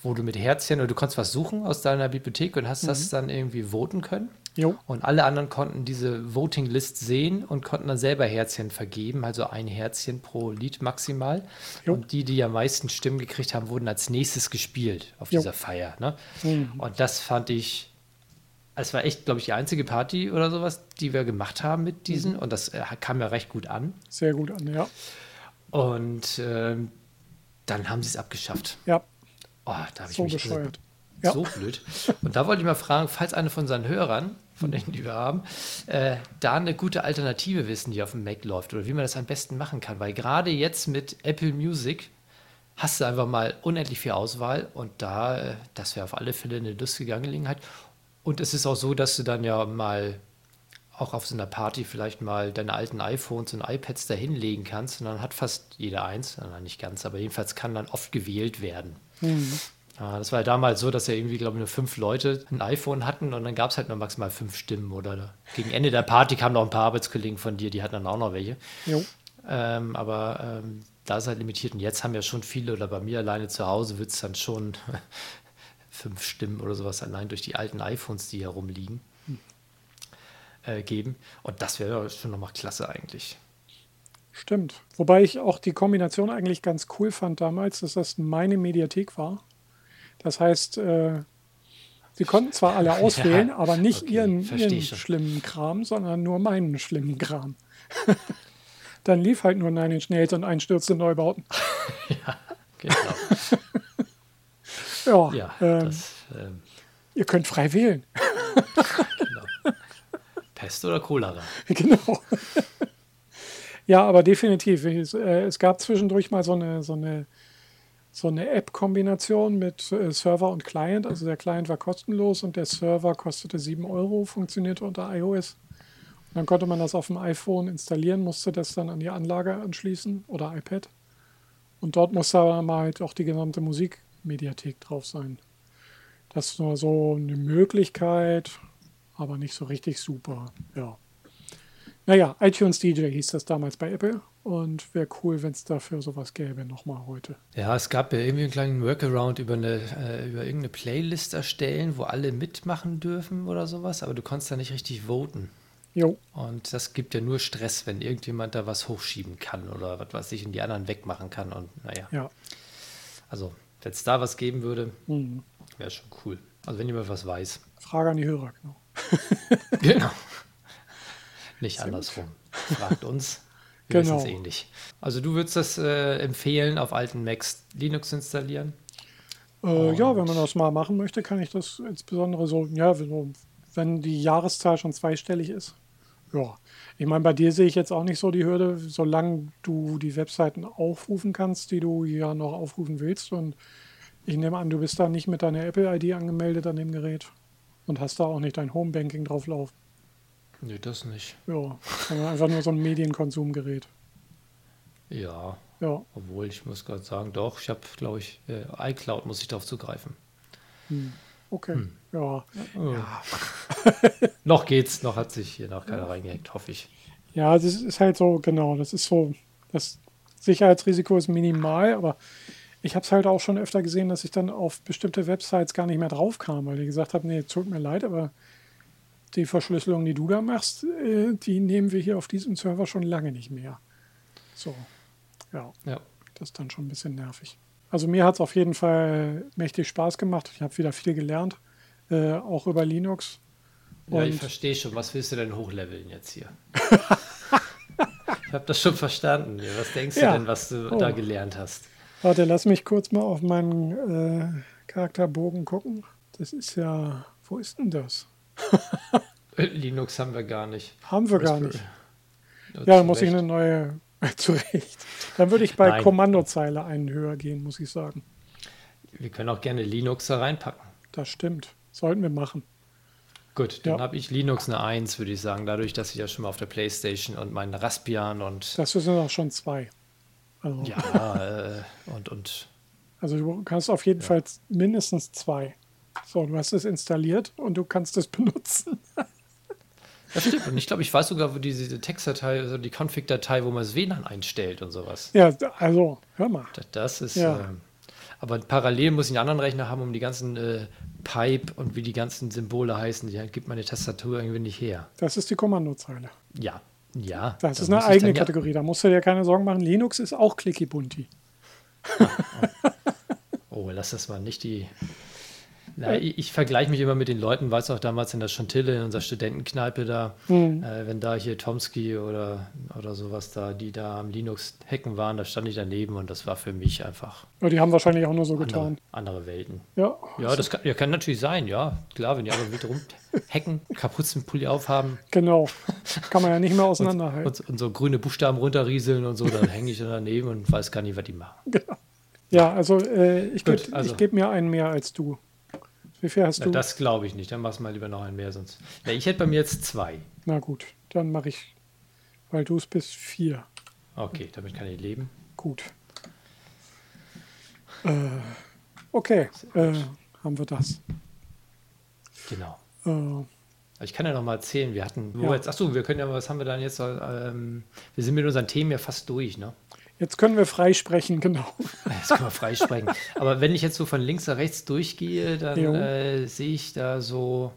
Wo du mit Herzchen oder du konntest was suchen aus deiner Bibliothek und hast mhm. das dann irgendwie voten können. Jo. Und alle anderen konnten diese Voting-List sehen und konnten dann selber Herzchen vergeben, also ein Herzchen pro Lied maximal. Jo. Und die, die am meisten Stimmen gekriegt haben, wurden als nächstes gespielt auf jo. dieser Feier. Ne? Mhm. Und das fand ich es war echt, glaube ich, die einzige Party oder sowas, die wir gemacht haben mit diesen. Mhm. Und das äh, kam ja recht gut an. Sehr gut an, ja. Und äh, dann haben sie es abgeschafft. Ja. Oh, da habe so ich mich bescheuert. Ja. So blöd. Und da wollte ich mal fragen, falls einer von seinen Hörern, von denen die wir haben, äh, da eine gute Alternative wissen, die auf dem Mac läuft oder wie man das am besten machen kann. Weil gerade jetzt mit Apple Music hast du einfach mal unendlich viel Auswahl und da, äh, das wäre auf alle Fälle eine lustige Angelegenheit. Und es ist auch so, dass du dann ja mal auch auf so einer Party vielleicht mal deine alten iPhones und iPads da hinlegen kannst. Und dann hat fast jeder eins, nicht ganz, aber jedenfalls kann dann oft gewählt werden. Mhm. Ja, das war ja damals so, dass ja irgendwie, glaube ich, nur fünf Leute ein iPhone hatten und dann gab es halt nur maximal fünf Stimmen. Oder gegen Ende der Party kamen noch ein paar Arbeitskollegen von dir, die hatten dann auch noch welche. Ähm, aber ähm, da ist halt limitiert. Und jetzt haben ja schon viele, oder bei mir alleine zu Hause wird es dann schon [laughs] fünf Stimmen oder sowas allein durch die alten iPhones, die herumliegen, hm. äh, geben. Und das wäre schon nochmal klasse eigentlich. Stimmt. Wobei ich auch die Kombination eigentlich ganz cool fand damals, dass das meine Mediathek war. Das heißt, äh, sie konnten zwar alle [laughs] auswählen, ja, aber nicht okay, ihren, ihren schlimmen Kram, sondern nur meinen schlimmen Kram. [laughs] Dann lief halt nur Nine Inch Nails und einstürzende Neubauten. [laughs] ja, genau. Ja, ja ähm, das, ähm, ihr könnt frei wählen. genau. Pest oder Cholera. Genau. ja, aber definitiv. Es, äh, es, gab zwischendurch mal so eine, so eine, so eine App-Kombination mit äh, Server und Client. Also der Client war kostenlos und der Server kostete 7 Euro, funktionierte unter iOS. Und dann konnte man das auf dem iPhone installieren, musste das dann an die Anlage anschließen oder iPad. Und dort musste aber mal halt auch die gesamte Musik Mediathek drauf sein. Das ist nur so eine Möglichkeit, aber nicht so richtig super. Ja. Naja, iTunes DJ hieß das damals bei Apple und wäre cool, wenn es dafür sowas gäbe, nochmal heute. Ja, es gab ja irgendwie einen kleinen Workaround über, eine, äh, über irgendeine Playlist erstellen, wo alle mitmachen dürfen oder sowas, aber du konntest da nicht richtig voten. Jo. Und das gibt ja nur Stress, wenn irgendjemand da was hochschieben kann oder was weiß ich und die anderen wegmachen kann. Und naja. Ja. Also, wenn es da was geben würde, Mhm. wäre schon cool. Also, wenn jemand was weiß. Frage an die Hörer, genau. Genau. [laughs] Nicht andersrum. Fragt uns. Genau. nicht. Also, du würdest das äh, empfehlen, auf alten Macs Linux installieren? Äh, ja, wenn man das mal machen möchte, kann ich das insbesondere so, ja, so, wenn die Jahreszahl schon zweistellig ist. Ja, ich meine, bei dir sehe ich jetzt auch nicht so die Hürde, solange du die Webseiten aufrufen kannst, die du ja noch aufrufen willst. Und ich nehme an, du bist da nicht mit deiner Apple-ID angemeldet an dem Gerät und hast da auch nicht dein Homebanking drauf laufen. Nee, das nicht. Ja, einfach nur so ein Medienkonsumgerät. Ja, Ja, obwohl ich muss gerade sagen, doch, ich habe, glaube ich, äh, iCloud muss ich darauf zugreifen. okay. Hm. Ja. [laughs] Noch geht's, noch hat sich hier noch keiner reingehackt, hoffe ich. Ja, das ist halt so, genau, das ist so, das Sicherheitsrisiko ist minimal, aber ich habe es halt auch schon öfter gesehen, dass ich dann auf bestimmte Websites gar nicht mehr drauf kam, weil die gesagt haben, nee, tut mir leid, aber die Verschlüsselung, die du da machst, äh, die nehmen wir hier auf diesem Server schon lange nicht mehr. So, ja, Ja. das ist dann schon ein bisschen nervig. Also mir hat es auf jeden Fall mächtig Spaß gemacht. Ich habe wieder viel gelernt, äh, auch über Linux. Ja, ich Und- verstehe schon. Was willst du denn hochleveln jetzt hier? [laughs] ich habe das schon verstanden. Was denkst Ja. du denn, was du Oh. da gelernt hast? Warte, lass mich kurz mal auf meinen äh, Charakterbogen gucken. Das ist ja, wo ist denn das? Äh, Linux haben wir gar nicht. Haben wir gar nicht. Ja, Ja, dann muss ich eine neue [laughs] zurecht. Dann würde ich bei Nein. Kommandozeile einen höher gehen, muss ich sagen. Wir können auch gerne Linux da reinpacken. Das stimmt. Sollten wir machen. Gut, dann Ja. habe ich Linux eine 1, würde ich sagen, dadurch, dass ich ja schon mal auf der Playstation und meinen Raspbian und Das sind auch schon zwei. Also, ja, äh, und, und also du kannst auf jeden Fall mindestens zwei. So, du hast es installiert und du kannst es benutzen. [laughs] das stimmt. Und ich glaube, ich weiß sogar, wo diese, Textdatei, also die Config-Datei, wo man das WLAN einstellt und sowas. Ja, also, hör mal. Das, ist. Ja. ähm, aber parallel muss ich einen anderen Rechner haben, um die ganzen äh, Pipe und wie die ganzen Symbole heißen. Die gibt meine Tastatur irgendwie nicht her. Das ist die Kommandozeile. Ja, ja. Das da ist eine eigene dann ja- Kategorie. Da musst du dir keine Sorgen machen. Linux ist auch clicky bunti. [laughs] Oh, lass das mal nicht die. Na, ich, ich vergleiche mich immer mit den Leuten, weißt du auch damals in der Chantille, in unserer Studentenkneipe da, Mhm. äh, wenn da hier Tomsky oder, oder sowas da, die da am Linux-Hacken waren, da stand ich daneben und das war für mich einfach Ja, die haben wahrscheinlich auch nur so andere, getan. andere Welten. Ja, Ja, das kann, ja, kann natürlich sein, ja. Klar, wenn die aber mit rumhacken, [laughs] Kapuzenpulli aufhaben genau. [laughs] Kann man ja nicht mehr auseinanderhalten. und, und so grüne Buchstaben runterrieseln und so, dann hänge ich dann daneben und weiß gar nicht, was die machen. Genau. Ja, also äh, ich gebe also- geb mir einen mehr als du. Wie viel hast Na, du? das glaube ich nicht, dann machst du mal lieber noch einen mehr, sonst. Na, ich hätte bei mir jetzt zwei. Na gut, dann mache ich, weil du es bist, vier. Okay, damit kann ich leben. Gut. Äh, okay, äh, haben wir das. Genau. Äh, Ich kann ja noch mal erzählen, wir hatten, wo Ja. jetzt, achso, wir können ja, was haben wir dann jetzt, ähm, wir sind mit unseren Themen ja fast durch, ne? Jetzt können wir frei sprechen, genau. Jetzt können wir freisprechen. Aber wenn ich jetzt so von links nach rechts durchgehe, dann äh, sehe ich da so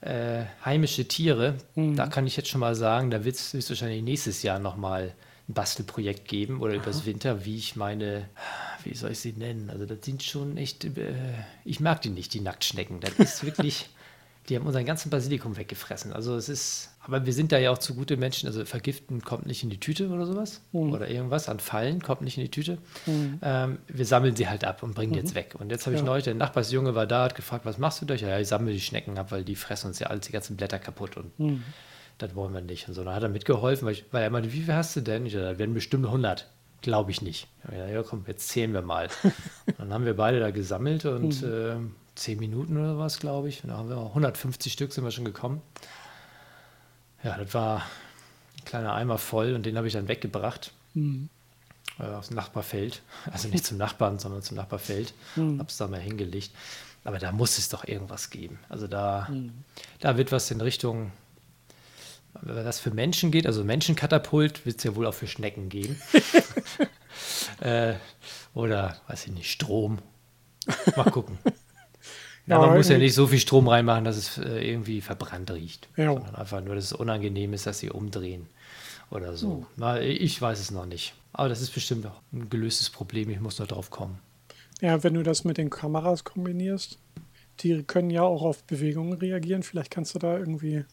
äh, heimische Tiere. Mhm. Da kann ich jetzt schon mal sagen, da wird es höchstwahrscheinlich nächstes Jahr nochmal ein Bastelprojekt geben oder übers Winter, wie ich meine, wie soll ich sie nennen? Also das sind schon echt, äh, ich mag die nicht, die Nacktschnecken. Das ist wirklich, die haben unseren ganzen Basilikum weggefressen. Also es ist, aber wir sind da ja auch zu gute Menschen, also vergiften kommt nicht in die Tüte oder sowas oder irgendwas an Fallen kommt nicht in die Tüte. Ähm, wir sammeln sie halt ab und bringen die jetzt weg. Und jetzt habe ich Ja. neulich, der Nachbarsjunge war da, hat gefragt, was machst du da? Ja, ich sammle die Schnecken ab, weil die fressen uns ja alles, die ganzen Blätter kaputt und das wollen wir nicht. Und so, dann hat er mitgeholfen, weil, ich, weil er meinte, wie viel hast du denn? Ich dachte, da werden bestimmt 100. Glaube ich nicht. Ja, ja, komm, jetzt zählen wir mal. [laughs] dann haben wir beide da gesammelt und äh, 10 Minuten oder was, glaube ich. Und da haben wir 150 Stück sind wir schon gekommen. Ja, das war ein kleiner Eimer voll und den habe ich dann weggebracht. äh, aufs Nachbarfeld. [laughs] Also nicht zum Nachbarn, sondern zum Nachbarfeld. Hm. Habe es da mal hingelegt. Aber da muss es doch irgendwas geben. Also da, da wird was in Richtung, wenn das für Menschen geht, also Menschenkatapult, wird es ja wohl auch für Schnecken geben. [laughs] [laughs] äh, oder, weiß ich nicht, Strom. Mal gucken. Ja, man muss ja nicht so viel Strom reinmachen, dass es äh, irgendwie verbrannt riecht. Ja. Sondern einfach nur, dass es unangenehm ist, dass sie umdrehen oder so. Hm. Na, ich weiß es noch nicht. Aber das ist bestimmt auch ein gelöstes Problem. Ich muss nur drauf kommen. Ja, wenn du das mit den Kameras kombinierst, die können ja auch auf Bewegungen reagieren. Vielleicht kannst du da irgendwie.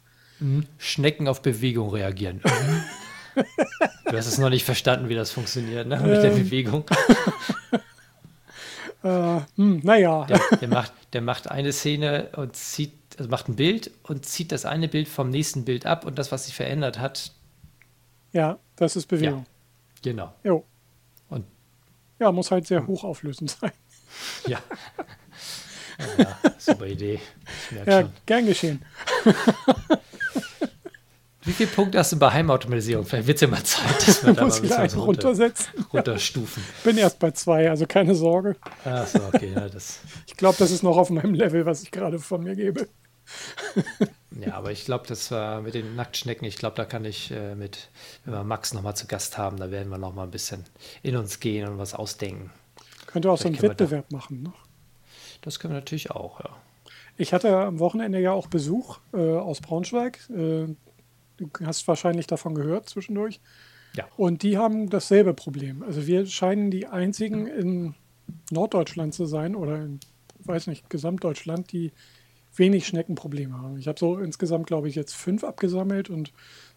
Schnecken auf Bewegung reagieren. [laughs] du hast es noch nicht verstanden, wie das funktioniert, ne? Mit der Ähm. Bewegung. [laughs] Äh, hm, naja, Der, der, macht, der macht eine Szene und zieht, also macht ein Bild und zieht das eine Bild vom nächsten Bild ab und das, was sich verändert hat, ja, das ist Bewegung. genau. Jo. Und Ja, muss halt sehr hochauflösend sein. [laughs] ja. [laughs] ja, super Idee. Ja, schon. gern geschehen. [laughs] Wie viele Punkte hast du bei Heimautomatisierung? Vielleicht wird es ja mal Zeit, dass wir [laughs] da mal ein ich bisschen einen runtersetzen. runterstufen. Bin erst bei zwei, also keine Sorge. Achso, okay, ja, das. [laughs] Ich glaube, das ist noch auf meinem Level, was ich gerade von mir gebe. [laughs] Ja, aber ich glaube, das war mit den Nacktschnecken, ich glaube, da kann ich äh, mit, wenn wir Max nochmal zu Gast haben, da werden wir nochmal ein bisschen in uns gehen und was ausdenken. Könnte auch so einen Vielleicht wir da- Wettbewerb machen. Ne? Das können wir natürlich auch, ja. Ich hatte am Wochenende ja auch Besuch äh, aus Braunschweig. Äh, du hast wahrscheinlich davon gehört zwischendurch. Ja. Und die haben dasselbe Problem. Also wir scheinen die einzigen in Norddeutschland zu sein oder in, weiß nicht, Gesamtdeutschland, die wenig Schneckenprobleme haben. Ich habe so insgesamt, glaube ich, jetzt fünf abgesammelt und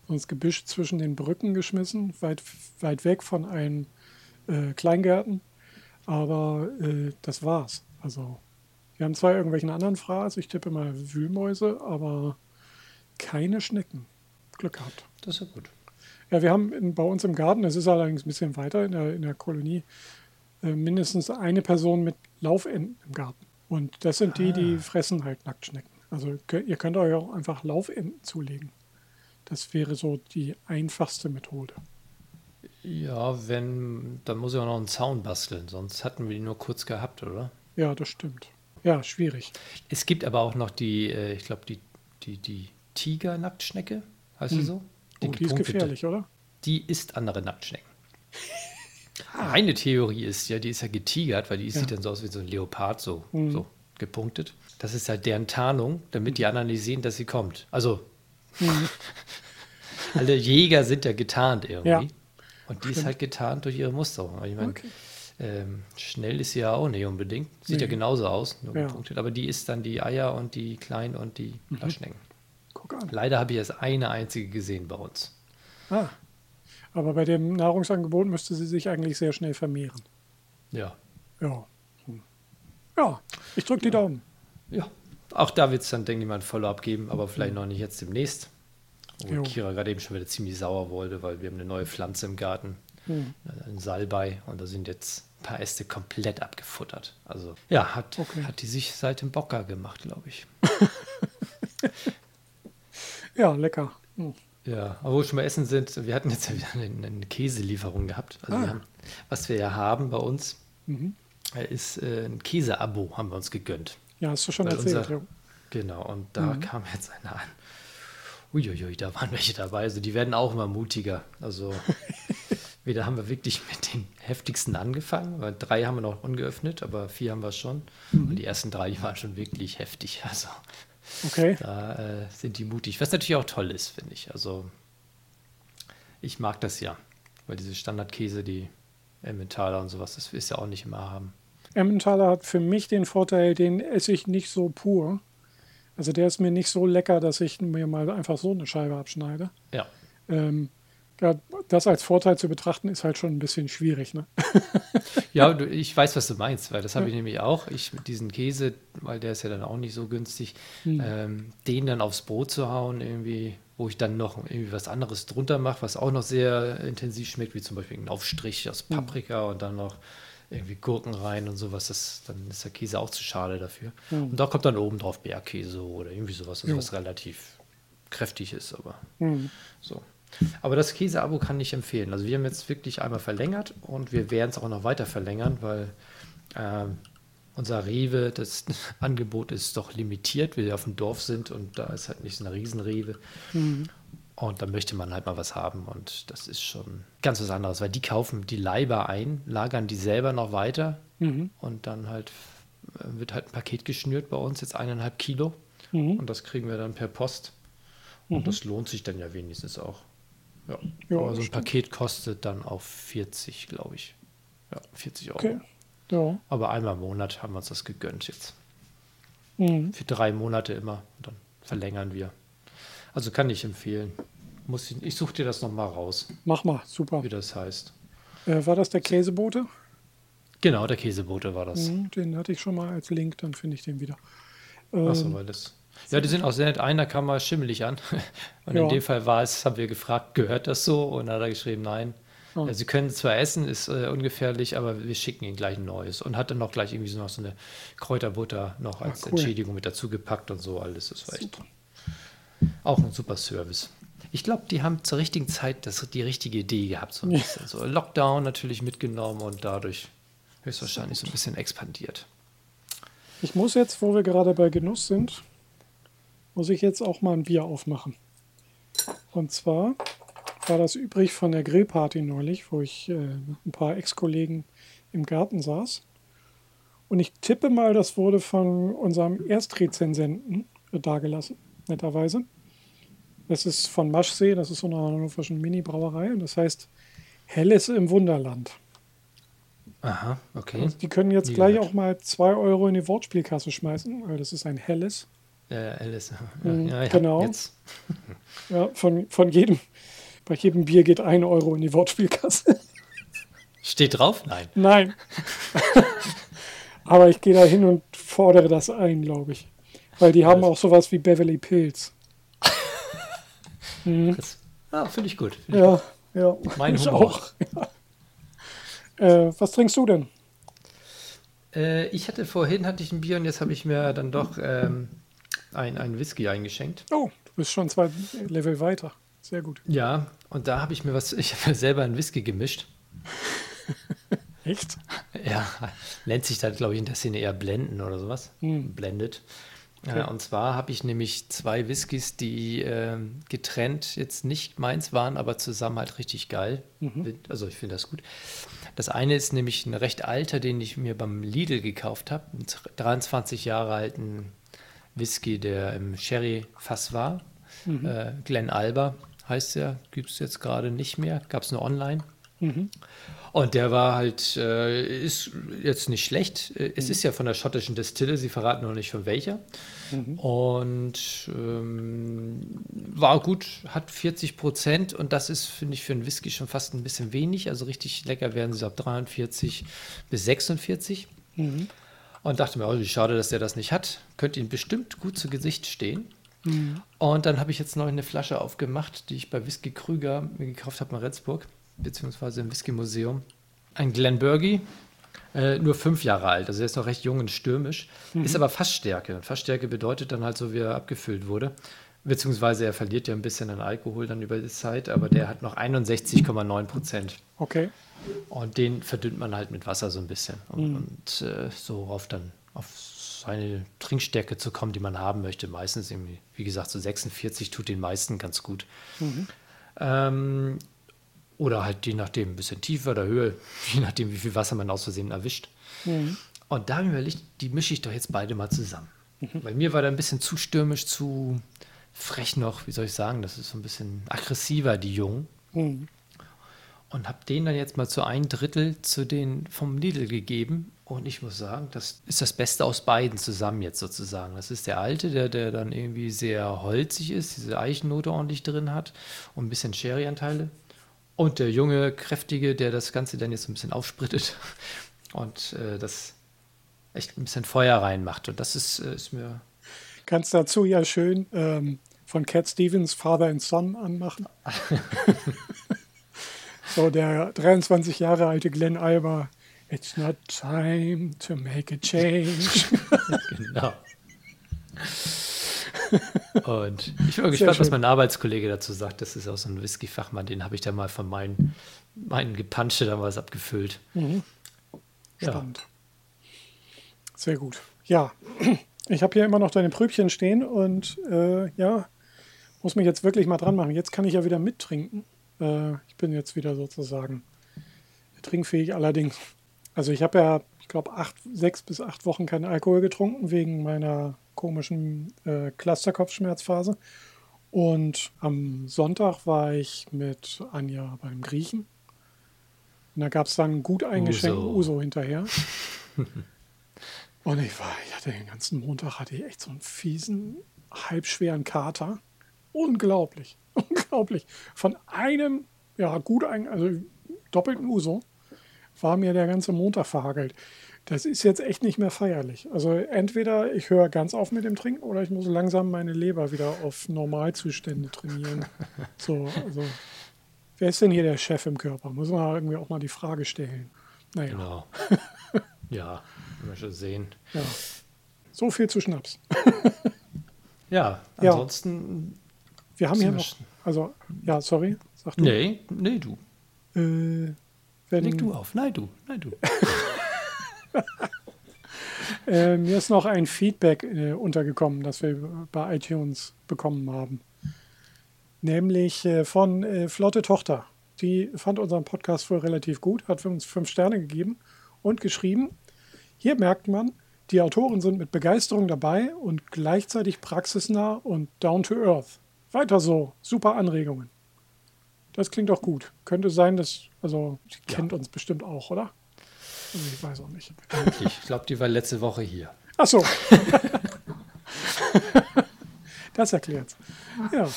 ins Gebüsch zwischen den Brücken geschmissen, weit, weit weg von allen äh, Kleingärten. Aber äh, das war's. Also wir haben zwar irgendwelchen anderen Fraß, ich tippe mal Wühlmäuse, aber keine Schnecken. Glück gehabt. Das ist ja gut. Ja, wir haben in, bei uns im Garten, das ist allerdings ein bisschen weiter in der, in der Kolonie, äh, mindestens eine Person mit Laufenten im Garten. Und das sind die, die fressen halt Nacktschnecken. Also ihr könnt euch auch einfach Laufenten zulegen. Das wäre so die einfachste Methode. Ja, wenn, dann muss ich auch noch einen Zaun basteln, sonst hatten wir die nur kurz gehabt, oder? Ja, das stimmt. Ja, schwierig. Es gibt aber auch noch die, äh, ich glaube, die, die, die Tiger-Nacktschnecke, heißt sie so? Oh, die ist gefährlich, oder? Die isst andere Nacktschnecken. [laughs] Meine Theorie ist ja, die ist ja getigert, weil die Ja. sieht dann so aus wie so ein Leopard, so, Mhm. so gepunktet. Das ist halt deren Tarnung, damit die anderen nicht sehen, dass sie kommt. Also, Mhm. [laughs] alle Jäger sind ja getarnt irgendwie. Ja. Und die ist Stimmt. halt getarnt durch ihre Musterung. Ich meine, Okay. ähm, schnell ist sie ja auch nicht unbedingt. Sieht ja Nee. genauso aus, nur Ja. gepunktet. Aber die isst dann die Eier und die Kleinen und die Mhm. Guck an. Leider habe ich erst eine einzige gesehen bei uns. Ah. Aber bei dem Nahrungsangebot müsste sie sich eigentlich sehr schnell vermehren. Ja. Ja. Hm. Ja, ich drücke die Daumen. Ja, auch da wird es dann, denke ich mal, ein Follow-up geben, aber vielleicht noch nicht jetzt demnächst. Wo Jo. Kira gerade eben schon wieder ziemlich sauer wurde, weil wir haben eine neue Pflanze im Garten, Hm. ein Salbei, und da sind jetzt ein paar Äste komplett abgefuttert. Also ja, hat, Okay. hat die sich seit dem Bocker gemacht, glaube ich. [laughs] Ja, lecker. Hm. Ja, aber wo wir schon mal essen sind, wir hatten jetzt ja wieder eine, eine Käselieferung gehabt. Also Ah. wir haben, was wir ja haben bei uns, Mhm. äh, ist äh, ein Käseabo, haben wir uns gegönnt. Ja, hast du schon Weil erzählt. unser- ja. Genau, und da Mhm. kam jetzt einer an. Uiuiui, da waren welche dabei. Also die werden auch immer mutiger. Also [laughs] wieder haben wir wirklich mit den heftigsten angefangen, weil drei haben wir noch ungeöffnet, aber vier haben wir schon. Mhm. Und die ersten drei, die waren schon wirklich heftig. Also Okay. da äh, sind die mutig. Was natürlich auch toll ist, finde ich. Also ich mag das ja, weil diese Standardkäse, die Emmentaler und sowas, das ist ja auch nicht immer haben. Emmentaler hat für mich den Vorteil, den esse ich nicht so pur. Also der ist mir nicht so lecker, dass ich mir mal einfach so eine Scheibe abschneide. Ja. Ähm, ja, das als Vorteil zu betrachten, ist halt schon ein bisschen schwierig. Ne? [laughs] Ja, ich weiß, was du meinst, weil das habe Ja. ich nämlich auch. Ich mit diesen Käse, weil der ist ja dann auch nicht so günstig, Hm. ähm, den dann aufs Brot zu hauen, irgendwie, wo ich dann noch irgendwie was anderes drunter mache, was auch noch sehr intensiv schmeckt, wie zum Beispiel ein Aufstrich aus Hm. Paprika und dann noch irgendwie Gurken rein und sowas, das, dann ist der Käse auch zu schade dafür. Hm. Und da kommt dann oben drauf Bergkäse oder irgendwie sowas, also Jo. was relativ kräftig ist, aber Hm. so. Aber das Käse-Abo kann ich empfehlen. Also wir haben jetzt wirklich einmal verlängert und wir werden es auch noch weiter verlängern, weil ähm, unser Rewe, das [laughs] Angebot ist doch limitiert, weil wir auf dem Dorf sind und da ist halt nicht so eine Riesenrewe. Mhm. Und da möchte man halt mal was haben und das ist schon ganz was anderes, weil die kaufen die Leiber ein, lagern die selber noch weiter mhm. und dann halt äh, wird halt ein Paket geschnürt bei uns, jetzt eineinhalb Kilo mhm. und das kriegen wir dann per Post. Und mhm. das lohnt sich dann ja wenigstens auch. Ja. ja Aber so ein stimmt. Paket kostet dann auch 40, glaube ich. Ja, 40 Euro. Okay. Ja. Aber einmal im Monat haben wir uns das gegönnt jetzt. Mhm. Für drei Monate immer. Und dann verlängern wir. Also kann ich empfehlen. Muss ich ich suche dir das nochmal raus. Mach mal, super. Wie das heißt. Äh, war das der Käsebote? Genau, der Käsebote war das. Mhm, den hatte ich schon mal als Link, dann finde ich den wieder. Ähm, Achso, weil das. Ja, die sind auch sehr nett. Einer kam mal schimmelig an. [laughs] Und ja. in dem Fall war es, haben wir gefragt, gehört das so? Und dann hat er geschrieben, nein. Oh. Sie können zwar essen, ist äh, ungefährlich, aber wir schicken ihnen gleich ein neues. Und hat dann noch gleich irgendwie so noch so eine Kräuterbutter noch als Ach, cool. Entschädigung mit dazu gepackt und so alles. Das war echt super. auch ein super Service. Ich glaube, die haben zur richtigen Zeit das, die richtige Idee gehabt. So, ein ja. bisschen. so Lockdown natürlich mitgenommen und dadurch höchstwahrscheinlich so ein bisschen expandiert. Ich muss jetzt, wo wir gerade bei Genuss sind, muss ich jetzt auch mal ein Bier aufmachen. Und zwar war das übrig von der Grillparty neulich, wo ich äh, ein paar Ex-Kollegen im Garten saß. Und ich tippe mal, das wurde von unserem Erstrezensenten äh, dagelassen, netterweise. Das ist von Maschsee, das ist so eine hannoverschen Mini-Brauerei und das heißt Helles im Wunderland. Aha, okay. Und die können jetzt gleich auch mal 2 Euro in die Wortspielkasse schmeißen, weil das ist ein Helles. Äh, Alice. Mhm, ja, ja, genau. Jetzt. [laughs] Ja, von, von jedem, bei jedem Bier geht ein Euro in die Wortspielkasse. [laughs] Steht drauf? Nein. Nein. [laughs] Aber ich gehe da hin und fordere das ein, glaube ich. Weil die haben auch sowas wie Beverly Pills. mhm. Ja, finde ich gut. Find ja, gut. ja. Mein Humor. auch. Ja. Äh, was trinkst du denn? Äh, ich hatte vorhin hatte ich ein Bier und jetzt habe ich mir dann doch ähm, ein, ein Whisky eingeschenkt. Oh, du bist schon zwei Level weiter. Sehr gut. Ja, und da habe ich mir was, [laughs] ich habe mir selber einen Whisky gemischt. [laughs] Echt? Ja, nennt sich dann, glaube ich, in der Szene eher Blenden oder sowas. Hm. Blendet. Okay. Ja, und zwar habe ich nämlich zwei Whiskys, die äh, getrennt jetzt nicht meins waren, aber zusammen halt richtig geil. Mhm. Also ich finde das gut. Das eine ist nämlich ein recht alter, den ich mir beim Lidl gekauft habe. Einen 23 Jahre alten Whisky, der im Sherry-Fass war. Mhm. Äh, Glen Alba heißt der, gibt es jetzt gerade nicht mehr, gab es nur online. Mhm. Und der war halt, äh, ist jetzt nicht schlecht. Äh, es mhm. ist ja von der schottischen Destille, sie verraten noch nicht von welcher. Mhm. Und ähm, war gut, hat 40 Prozent und das ist, finde ich, für einen Whisky schon fast ein bisschen wenig. Also richtig lecker werden sie ab 43 bis 46. Und dachte mir, oh, wie schade, dass der das nicht hat. Könnte ihm bestimmt gut zu Gesicht stehen. Mhm. Und dann habe ich jetzt noch eine Flasche aufgemacht, die ich bei Whisky Krüger mir gekauft habe in Retzburg, beziehungsweise im Whisky Museum. Ein Glenburgie, äh, nur fünf Jahre alt, also er ist noch recht jung und stürmisch, mhm. ist aber Fassstärke. Fassstärke bedeutet dann halt so, wie er abgefüllt wurde. Beziehungsweise er verliert ja ein bisschen an Alkohol dann über die Zeit, aber der hat noch 61,9 Prozent. Okay. Und den verdünnt man halt mit Wasser so ein bisschen. Und, mhm. und äh, so auf dann auf seine Trinkstärke zu kommen, die man haben möchte. Meistens irgendwie, wie gesagt, so 46 tut den meisten ganz gut. Mhm. Ähm, oder halt je nachdem, ein bisschen tiefer oder höher, [laughs] je nachdem, wie viel Wasser man aus Versehen erwischt. Mhm. Und da habe ich überlegt, die mische ich doch jetzt beide mal zusammen. Mhm. Weil mir war da ein bisschen zu stürmisch, zu frech noch, wie soll ich sagen, das ist so ein bisschen aggressiver, die Jungen. Mhm und habe den dann jetzt mal zu ein Drittel zu den vom Lidl gegeben. Und ich muss sagen, das ist das Beste aus beiden zusammen jetzt sozusagen. Das ist der alte, der, der dann irgendwie sehr holzig ist, diese Eichennote ordentlich drin hat und ein bisschen Sherry-Anteile. Und der junge, kräftige, der das Ganze dann jetzt ein bisschen aufsprittet [laughs] und äh, das echt ein bisschen Feuer reinmacht. Und das ist, äh, ist mir. Kannst dazu ja schön ähm, von Cat Stevens Father and Son anmachen. [laughs] So der 23 Jahre alte Glenn Alba. It's not time to make a change. [laughs] genau. Und ich bin gespannt, was mein Arbeitskollege dazu sagt. Das ist auch so ein Whisky-Fachmann, den habe ich da mal von meinen, meinen Gepansche damals abgefüllt. Mhm. Spannend. Ja. Sehr gut. Ja, ich habe hier immer noch deine Pröbchen stehen und äh, ja, muss mich jetzt wirklich mal dran machen. Jetzt kann ich ja wieder mittrinken. Äh, ich bin jetzt wieder sozusagen trinkfähig. Allerdings, also ich habe ja, ich glaube, sechs bis acht Wochen keinen Alkohol getrunken wegen meiner komischen äh, Clusterkopfschmerzphase. Und am Sonntag war ich mit Anja beim Griechen. Und da gab es dann gut eingeschenkten Uso. Uso hinterher. [laughs] Und ich war, ich hatte den ganzen Montag hatte ich echt so einen fiesen, halbschweren Kater. Unglaublich, [laughs] unglaublich. Von einem, ja, gut, also doppelten Uso war mir der ganze Montag verhagelt. Das ist jetzt echt nicht mehr feierlich. Also entweder ich höre ganz auf mit dem Trinken oder ich muss langsam meine Leber wieder auf Normalzustände trainieren. [laughs] So, also wer ist denn hier der Chef im Körper? Muss man irgendwie auch mal die Frage stellen. Naja. Genau. [laughs] Ja, schon sehen. Ja. So viel zu Schnaps. [laughs] ja, ansonsten. Ja. Wir haben hier noch. Also, ja, sorry. Sag du. Nee, nee, du. Äh, wenn, Leg du auf. Nein, du. Nein, du. [laughs] äh, mir ist noch ein Feedback äh, untergekommen, das wir bei iTunes bekommen haben. Nämlich äh, von äh, Flotte Tochter. Die fand unseren Podcast wohl relativ gut, hat uns fünf Sterne gegeben und geschrieben, hier merkt man, die Autoren sind mit Begeisterung dabei und gleichzeitig praxisnah und down to earth. Weiter so, super Anregungen. Das klingt auch gut. Könnte sein, dass, also, sie ja. kennt uns bestimmt auch, oder? Also ich weiß auch nicht. Ich glaube, die war letzte Woche hier. Ach so. [laughs] das erklärt's. Ja.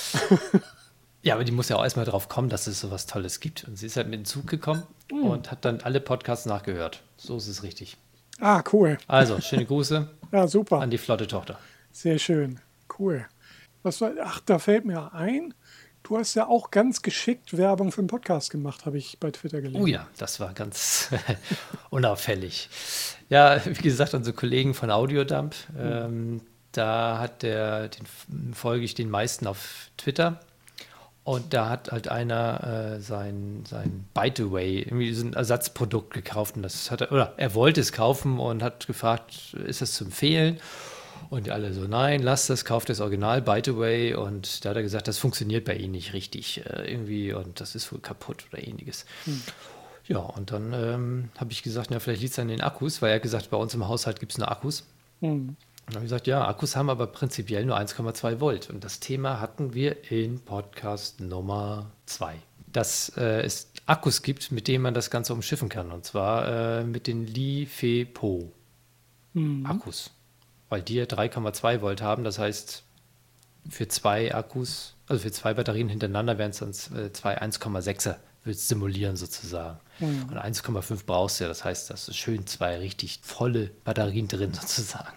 Ja, aber die muss ja auch erstmal drauf kommen, dass es so was Tolles gibt. Und sie ist halt mit dem Zug gekommen mhm. und hat dann alle Podcasts nachgehört. So ist es richtig. Ah, cool. Also, schöne Grüße. [laughs] ja, super. An die flotte Tochter. Sehr schön. Cool. Was war, ach, da fällt mir ein, du hast ja auch ganz geschickt Werbung für den Podcast gemacht, habe ich bei Twitter gelesen. Oh ja, das war ganz [laughs] unauffällig. Ja, wie gesagt, unsere Kollegen von Audiodump, mhm. ähm, da hat der, den folge ich den meisten auf Twitter und da hat halt einer äh, sein, sein By the Way, irgendwie so ein Ersatzprodukt gekauft und das hat er, oder er wollte es kaufen und hat gefragt, ist das zu empfehlen? Und alle so, nein, lass das, kauft das Original By the Way. Und da hat er gesagt, das funktioniert bei ihm nicht richtig äh, irgendwie und das ist wohl kaputt oder ähnliches. Hm. Ja, und dann ähm, habe ich gesagt, ja, vielleicht liegt es an den Akkus, weil er hat gesagt, bei uns im Haushalt gibt es nur Akkus. Hm. Und habe ich gesagt, ja, Akkus haben aber prinzipiell nur 1,2 Volt. Und das Thema hatten wir in Podcast Nummer 2. Dass äh, es Akkus gibt, mit denen man das Ganze umschiffen kann. Und zwar äh, mit den Li-Fe-Po mhm. Akkus. Weil die ja 3,2 Volt haben. Das heißt, für zwei Akkus, also für zwei Batterien hintereinander wären es dann äh, zwei 1,6er willst simulieren sozusagen. Mhm. Und 1,5 brauchst du ja, das heißt, das ist schön zwei richtig volle Batterien drin [laughs] sozusagen.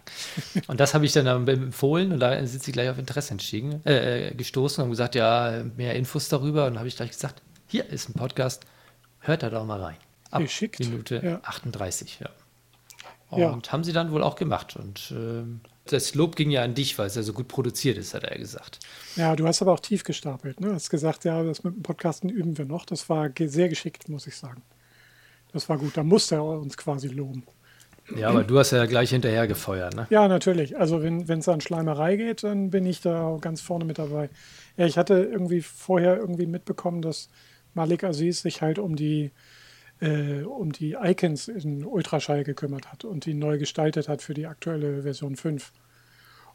und das habe ich dann empfohlen und da sind sie gleich auf Interesse entstiegen, äh, äh, gestoßen und gesagt, ja, mehr Infos darüber. Und habe ich gleich gesagt, hier ist ein Podcast, hört da doch mal rein. Ab Geschickt. Minute ja. 38, ja. Und ja. haben sie dann wohl auch gemacht. Und ähm, das Lob ging ja an dich, weil es ja so gut produziert ist, hat er gesagt. Ja, du hast aber auch tief gestapelt. Ne? Du hast gesagt, ja, das mit dem Podcasten üben wir noch. Das war sehr geschickt, muss ich sagen. Das war gut. Da musste er uns quasi loben. Ja, aber du hast ja gleich hinterher gefeuert, ne? Ja, natürlich. Also wenn es an Schleimerei geht, dann bin ich da ganz vorne mit dabei. Ja, ich hatte irgendwie vorher irgendwie mitbekommen, dass Malik Aziz sich halt um die äh, um die Icons in Ultraschall gekümmert hat und die neu gestaltet hat für die aktuelle Version 5.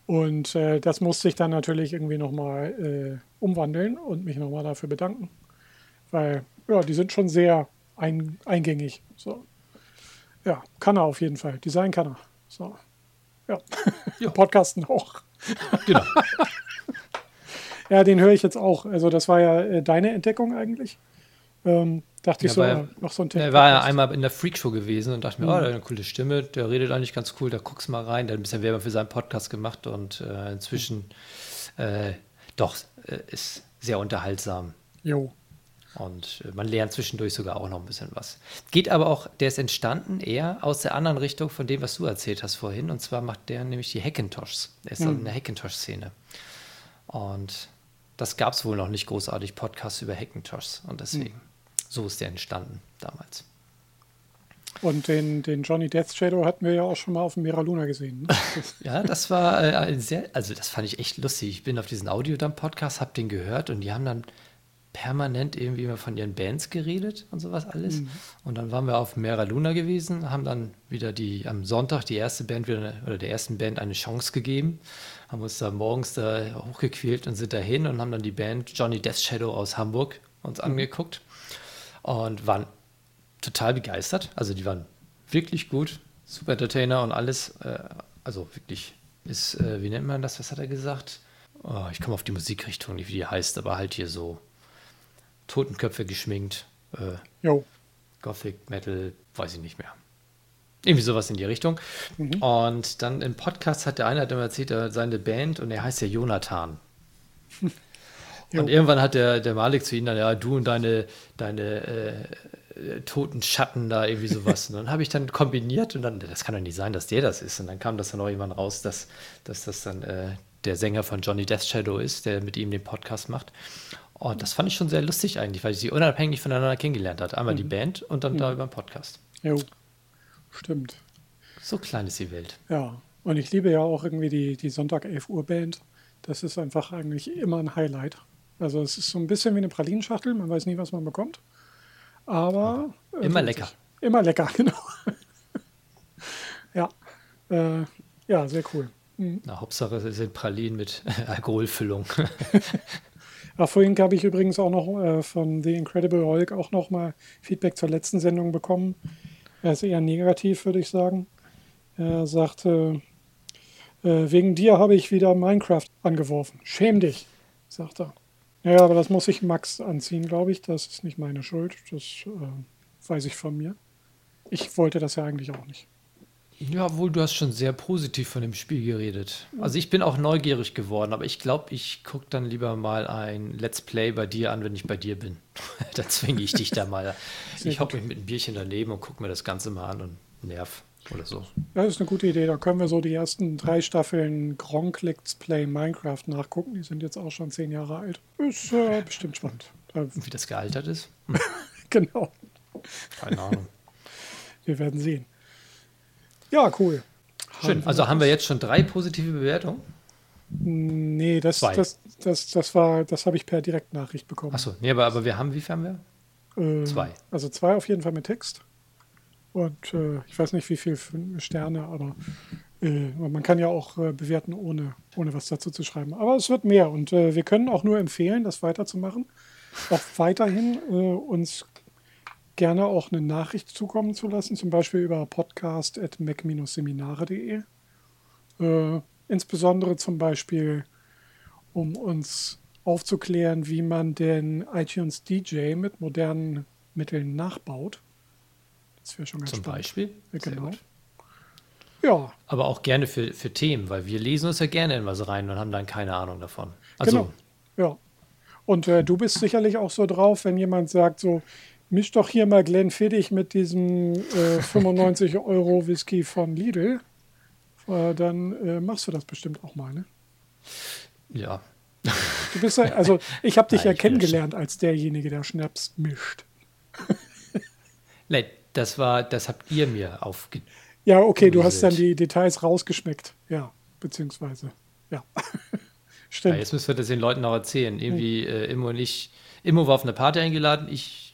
Und äh, das musste ich dann natürlich irgendwie nochmal äh, umwandeln und mich nochmal dafür bedanken. Weil, ja, die sind schon sehr ein, eingängig. So. Ja, kann er auf jeden Fall. Design kann er. So. Ja. ja. [laughs] Podcasten auch. Genau. [laughs] ja, den höre ich jetzt auch. Also, das war ja äh, deine Entdeckung eigentlich. Ähm, Dachte ja, ich so, ja, noch so ein Thema. Er war ja einmal in der Freakshow gewesen und dachte mir, mhm. oh, der hat eine coole Stimme, der redet eigentlich ganz cool, da guckst mal rein. Der hat ein bisschen Werbung für seinen Podcast gemacht und äh, inzwischen äh, doch äh, ist sehr unterhaltsam. Jo. Und äh, man lernt zwischendurch sogar auch noch ein bisschen was. Geht aber auch, der ist entstanden eher aus der anderen Richtung von dem, was du erzählt hast vorhin. Und zwar macht der nämlich die Hackintoshs. Er ist mhm. in der Hackintosh-Szene. Und das gab es wohl noch nicht großartig, Podcasts über Hackintosh. Und deswegen, mhm. So ist der entstanden damals. Und den, den Johnny Death Shadow hatten wir ja auch schon mal auf dem Mera Luna gesehen. Ne? [laughs] ja, das war äh, ein sehr, also das fand ich echt lustig. Ich bin auf diesen Audiodump-Podcast, hab den gehört und die haben dann permanent irgendwie immer von ihren Bands geredet und sowas alles. Mhm. Und dann waren wir auf Mera Luna gewesen, haben dann wieder die am Sonntag die erste Band wieder oder der ersten Band eine Chance gegeben, haben uns da morgens da hochgequält und sind dahin und haben dann die Band Johnny Death Shadow aus Hamburg uns mhm. angeguckt und waren total begeistert. Also die waren wirklich gut, super Entertainer und alles. Äh, also wirklich ist, äh, wie nennt man das? Was hat er gesagt? Oh, ich komme auf die Musikrichtung, nicht wie die heißt, aber halt hier so Totenköpfe geschminkt. Äh, jo. Gothic, Metal, weiß ich nicht mehr. Irgendwie sowas in die Richtung. Mhm. Und dann im Podcast hat der eine hat immer erzählt, er seine Band und er heißt ja Jonathan. [laughs] und irgendwann hat der, der Malik zu ihm dann, ja, du und deine, deine äh, toten Schatten da irgendwie sowas. Und dann habe ich dann kombiniert und dann, das kann doch nicht sein, dass der das ist. Und dann kam das dann auch irgendwann raus, dass, dass das dann äh, der Sänger von Johnny Death Shadow ist, der mit ihm den Podcast macht. Und das fand ich schon sehr lustig eigentlich, weil ich sie unabhängig voneinander kennengelernt hat. Einmal mhm. die Band und dann mhm. da über den Podcast. Jo, stimmt. So klein ist die Welt. Ja, und ich liebe ja auch irgendwie die, die Sonntag 11 Uhr Band. Das ist einfach eigentlich immer ein Highlight. Also es ist so ein bisschen wie eine Pralinschachtel, man weiß nie, was man bekommt. Aber. Äh, immer lecker. Immer lecker, [laughs] genau. ja. Äh, ja, sehr cool. Mhm. Na, Hauptsache, es sind Pralinen mit [laughs] Alkoholfüllung. [laughs] Ach, vorhin habe ich übrigens auch noch äh, von The Incredible Hulk auch noch mal Feedback zur letzten Sendung bekommen. Er ist eher negativ, würde ich sagen. Er sagte, äh, wegen dir habe ich wieder Minecraft angeworfen. Schäm dich, sagt er. Ja, aber das muss ich Max anziehen, glaube ich. Das ist nicht meine Schuld. Das äh, weiß ich von mir. Ich wollte das ja eigentlich auch nicht. Ja, wohl, du hast schon sehr positiv von dem Spiel geredet. Also ich bin auch neugierig geworden, aber ich glaube, ich gucke dann lieber mal ein Let's Play bei dir an, wenn ich bei dir bin. [laughs] da zwinge ich dich da mal. ich hocke mich mit einem Bierchen daneben und gucke mir das Ganze mal an und nerv oder so. Das ist eine gute Idee. Da können wir so die ersten drei Staffeln Gronk Let's Play Minecraft nachgucken. Die sind jetzt auch schon zehn Jahre alt. Ist äh, bestimmt spannend. Wie das gealtert ist? [laughs] genau. Keine Ahnung. Wir werden sehen. Ja, cool. Schön. also haben wir jetzt schon drei positive Bewertungen? Nee, das, das, das, das war, das habe ich per Direktnachricht bekommen. Achso, nee, aber, aber wir haben, wie viel haben wir? Ähm, zwei. Also zwei auf jeden Fall mit Text. Und äh, ich weiß nicht, wie viele Sterne, aber äh, man kann ja auch äh, bewerten, ohne, ohne was dazu zu schreiben. Aber es wird mehr und äh, wir können auch nur empfehlen, das weiterzumachen. Auch weiterhin äh, uns gerne auch eine Nachricht zukommen zu lassen, zum Beispiel über podcast.mac-seminare.de. Äh, insbesondere zum Beispiel, um uns aufzuklären, wie man den iTunes DJ mit modernen Mitteln nachbaut. Das wäre schon ganz Zum spannend. Beispiel? Ja, genau. Ja. Aber auch gerne für, für Themen, weil wir lesen uns ja gerne in was rein und haben dann keine Ahnung davon. Also, genau. Ja. Und äh, du bist sicherlich auch so drauf, wenn jemand sagt, so, misch doch hier mal Glenn Fiddich mit diesem äh, [laughs] 95 Euro Whisky von Lidl. Äh, dann äh, machst du das bestimmt auch mal, ne? Ja. Du bist ja, also ich habe [laughs] dich Nein, ja kennengelernt als derjenige, der Schnaps mischt. Nein, das war, das habt ihr mir aufge. Ja, okay, du hast dann die Details rausgeschmeckt. Ja, beziehungsweise, ja. [laughs] Stimmt. Ja, jetzt müssen wir das den Leuten noch erzählen. Irgendwie, äh, Immo und ich, Immo war auf eine Party eingeladen. Ich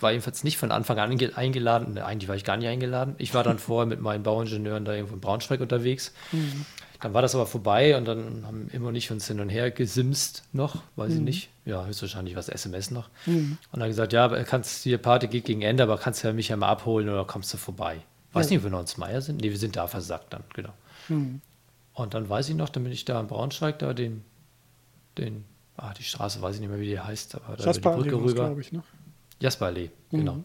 war jedenfalls nicht von Anfang an eingeladen. Eigentlich war ich gar nicht eingeladen. Ich war dann [laughs] vorher mit meinen Bauingenieuren da irgendwo in Braunschweig unterwegs. Mhm. Dann war das aber vorbei und dann haben immer nicht uns hin und her gesimst noch, weiß mhm. ich nicht. Ja, höchstwahrscheinlich was SMS noch. Mhm. Und dann gesagt, ja, kannst die Party geht gegen Ende, aber kannst du ja mich ja mal abholen oder kommst du vorbei? Weiß ja. nicht, ob wir noch ins Meier sind. Nee, wir sind da versagt dann, genau. Mhm. Und dann weiß ich noch, dann bin ich da in Braunschweig, da den, den, ah, die Straße weiß ich nicht mehr, wie die heißt, aber da über die Brücke rüber. Ich, ne? Jasperallee, genau. Mhm.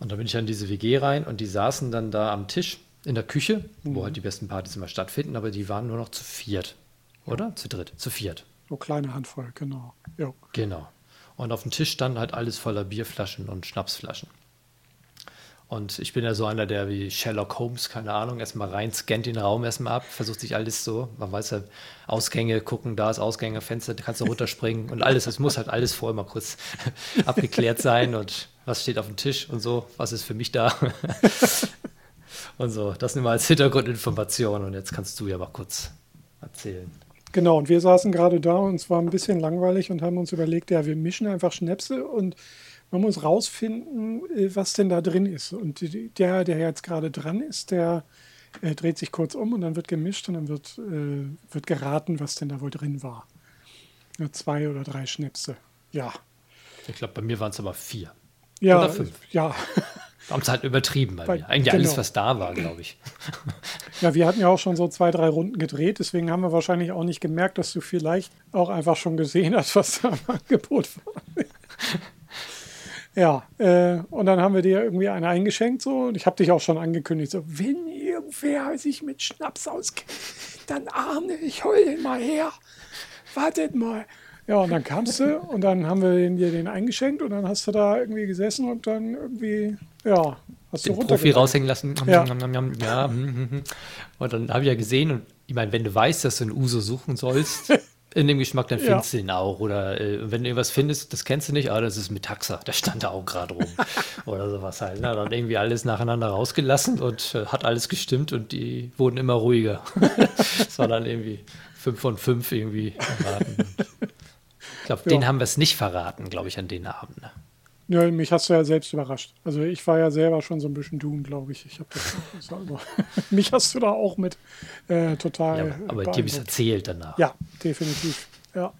Und da bin ich an diese WG rein und die saßen dann da am Tisch in der Küche, mhm. wo halt die besten Partys immer stattfinden, aber die waren nur noch zu viert. Oder? Zu dritt. Zu viert. So kleine Handvoll, genau. Jo. Genau. Und auf dem Tisch stand halt alles voller Bierflaschen und Schnapsflaschen. Und ich bin ja so einer, der wie Sherlock Holmes, keine Ahnung, erstmal rein, scannt den Raum erstmal ab, versucht sich alles so, man weiß ja, Ausgänge gucken, da ist Ausgänge, Fenster, da kannst du runterspringen und alles, es muss halt alles vorher mal kurz [laughs] abgeklärt sein und was steht auf dem Tisch und so, was ist für mich da. [laughs] und so, das nehmen wir als Hintergrundinformation und jetzt kannst du ja mal kurz erzählen. Genau, und wir saßen gerade da und es war ein bisschen langweilig und haben uns überlegt, ja, wir mischen einfach Schnäpse und man muss rausfinden, äh, was denn da drin ist. Und der, der jetzt gerade dran ist, der äh, dreht sich kurz um und dann wird gemischt und dann wird, äh, wird geraten, was denn da wohl drin war. Ja, zwei oder drei Schnäpse. Ja. Ich glaube, bei mir waren es aber vier. Ja, oder fünf. Ja. Haben es halt übertrieben bei, bei mir. Eigentlich genau. alles, was da war, glaube ich. [laughs] Ja, wir hatten ja auch schon so zwei, drei Runden gedreht, deswegen haben wir wahrscheinlich auch nicht gemerkt, dass du vielleicht auch einfach schon gesehen hast, was da im Angebot war. [laughs] Ja, äh, und dann haben wir dir irgendwie eine eingeschenkt so und ich habe dich auch schon angekündigt, so, wenn irgendwer sich mit Schnaps auskennt, dann ahne ich hol den mal her. Wartet mal. Ja, und dann kamst du und dann haben wir dir den eingeschenkt und dann hast du da irgendwie gesessen und dann irgendwie, ja, hast den du Profi raushängen lassen. Ja. ja. Und dann habe ich ja gesehen und ich meine, wenn du weißt, dass du einen Uso suchen sollst, [laughs] in dem Geschmack, dann findest ja. du ihn auch. Oder äh, wenn du irgendwas findest, das kennst du nicht, aber das ist Metaxa, der stand da auch gerade rum. [laughs] Oder sowas halt. Ne? Dann irgendwie alles nacheinander rausgelassen und äh, hat alles gestimmt und die wurden immer ruhiger. [laughs] das war dann irgendwie fünf von fünf irgendwie erraten. Ich glaube, [laughs] ja. den haben wir es nicht verraten, glaube ich, an den Abend. Ne? Ja, mich hast du ja selbst überrascht. Also ich war ja selber schon so ein bisschen Doom, glaube ich. Ich habe das, das [laughs] mich hast du da auch mit äh, total. Ja, aber dir habe ich erzählt danach. Ja, definitiv. Ja.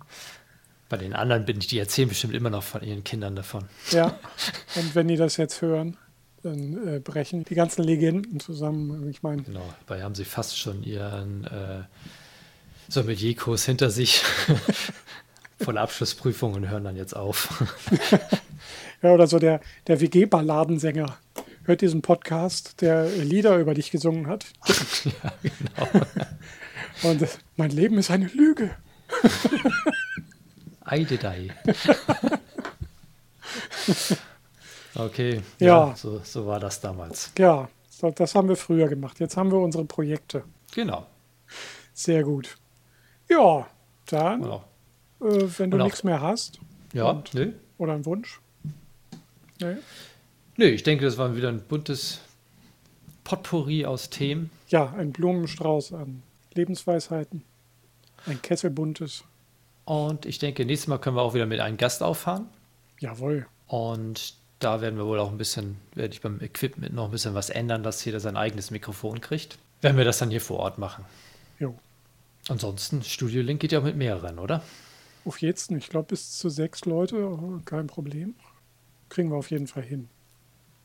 Bei den anderen bin ich, die erzählen bestimmt immer noch von ihren Kindern davon. Ja. [laughs] Und wenn die das jetzt hören, dann äh, brechen die ganzen Legenden zusammen. Ich meine. Genau, dabei haben sie fast schon ihren äh, Sommelierkurs hinter sich. [laughs] Volle Abschlussprüfung und hören dann jetzt auf. Ja, oder so der, der WG-Balladensänger hört diesen Podcast, der Lieder über dich gesungen hat. [laughs] ja, genau. [laughs] Und mein Leben ist eine Lüge. [laughs] Eidedei. okay, ja, ja so, so, war das damals. Ja, das haben wir früher gemacht. Jetzt haben wir unsere Projekte. Genau. Sehr gut. Ja, dann, äh, wenn du nichts mehr hast. Ja, und, nö. Oder einen Wunsch. Nee. Nö, ich denke, das war wieder ein buntes Potpourri aus Themen. Ja, ein Blumenstrauß an Lebensweisheiten. Ein Kessel buntes. Und ich denke, nächstes Mal können wir auch wieder mit einem Gast auffahren. Jawohl. Und da werden wir wohl auch ein bisschen, werde ich beim Equipment noch ein bisschen was ändern, dass jeder sein eigenes Mikrofon kriegt. Werden wir das dann hier vor Ort machen. Jo. Ansonsten, Studio Link geht ja auch mit mehreren, oder? Auf jetzt, ich glaube bis zu sechs Leute, kein Problem kriegen wir auf jeden Fall hin.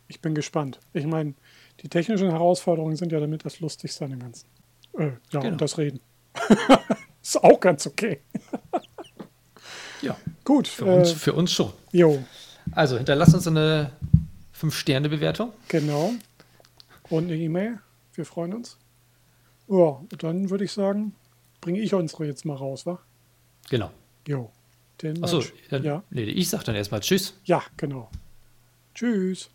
Ich bin gespannt. Ich meine, die technischen Herausforderungen sind ja damit das Lustigste an dem Ganzen. Äh, ja, genau. und das Reden. [laughs] ist auch ganz okay. ja. Gut. Für, äh, uns, für uns schon. Jo. Also hinterlass uns eine 5-Sterne-Bewertung. Genau. Und eine E-Mail. Wir freuen uns. Ja, dann würde ich sagen, bringe ich unsere jetzt mal raus, wa? Genau. Jo. Den Achso, ja. nee, ich sag dann erstmal Tschüss. Ja, genau. Tschüss.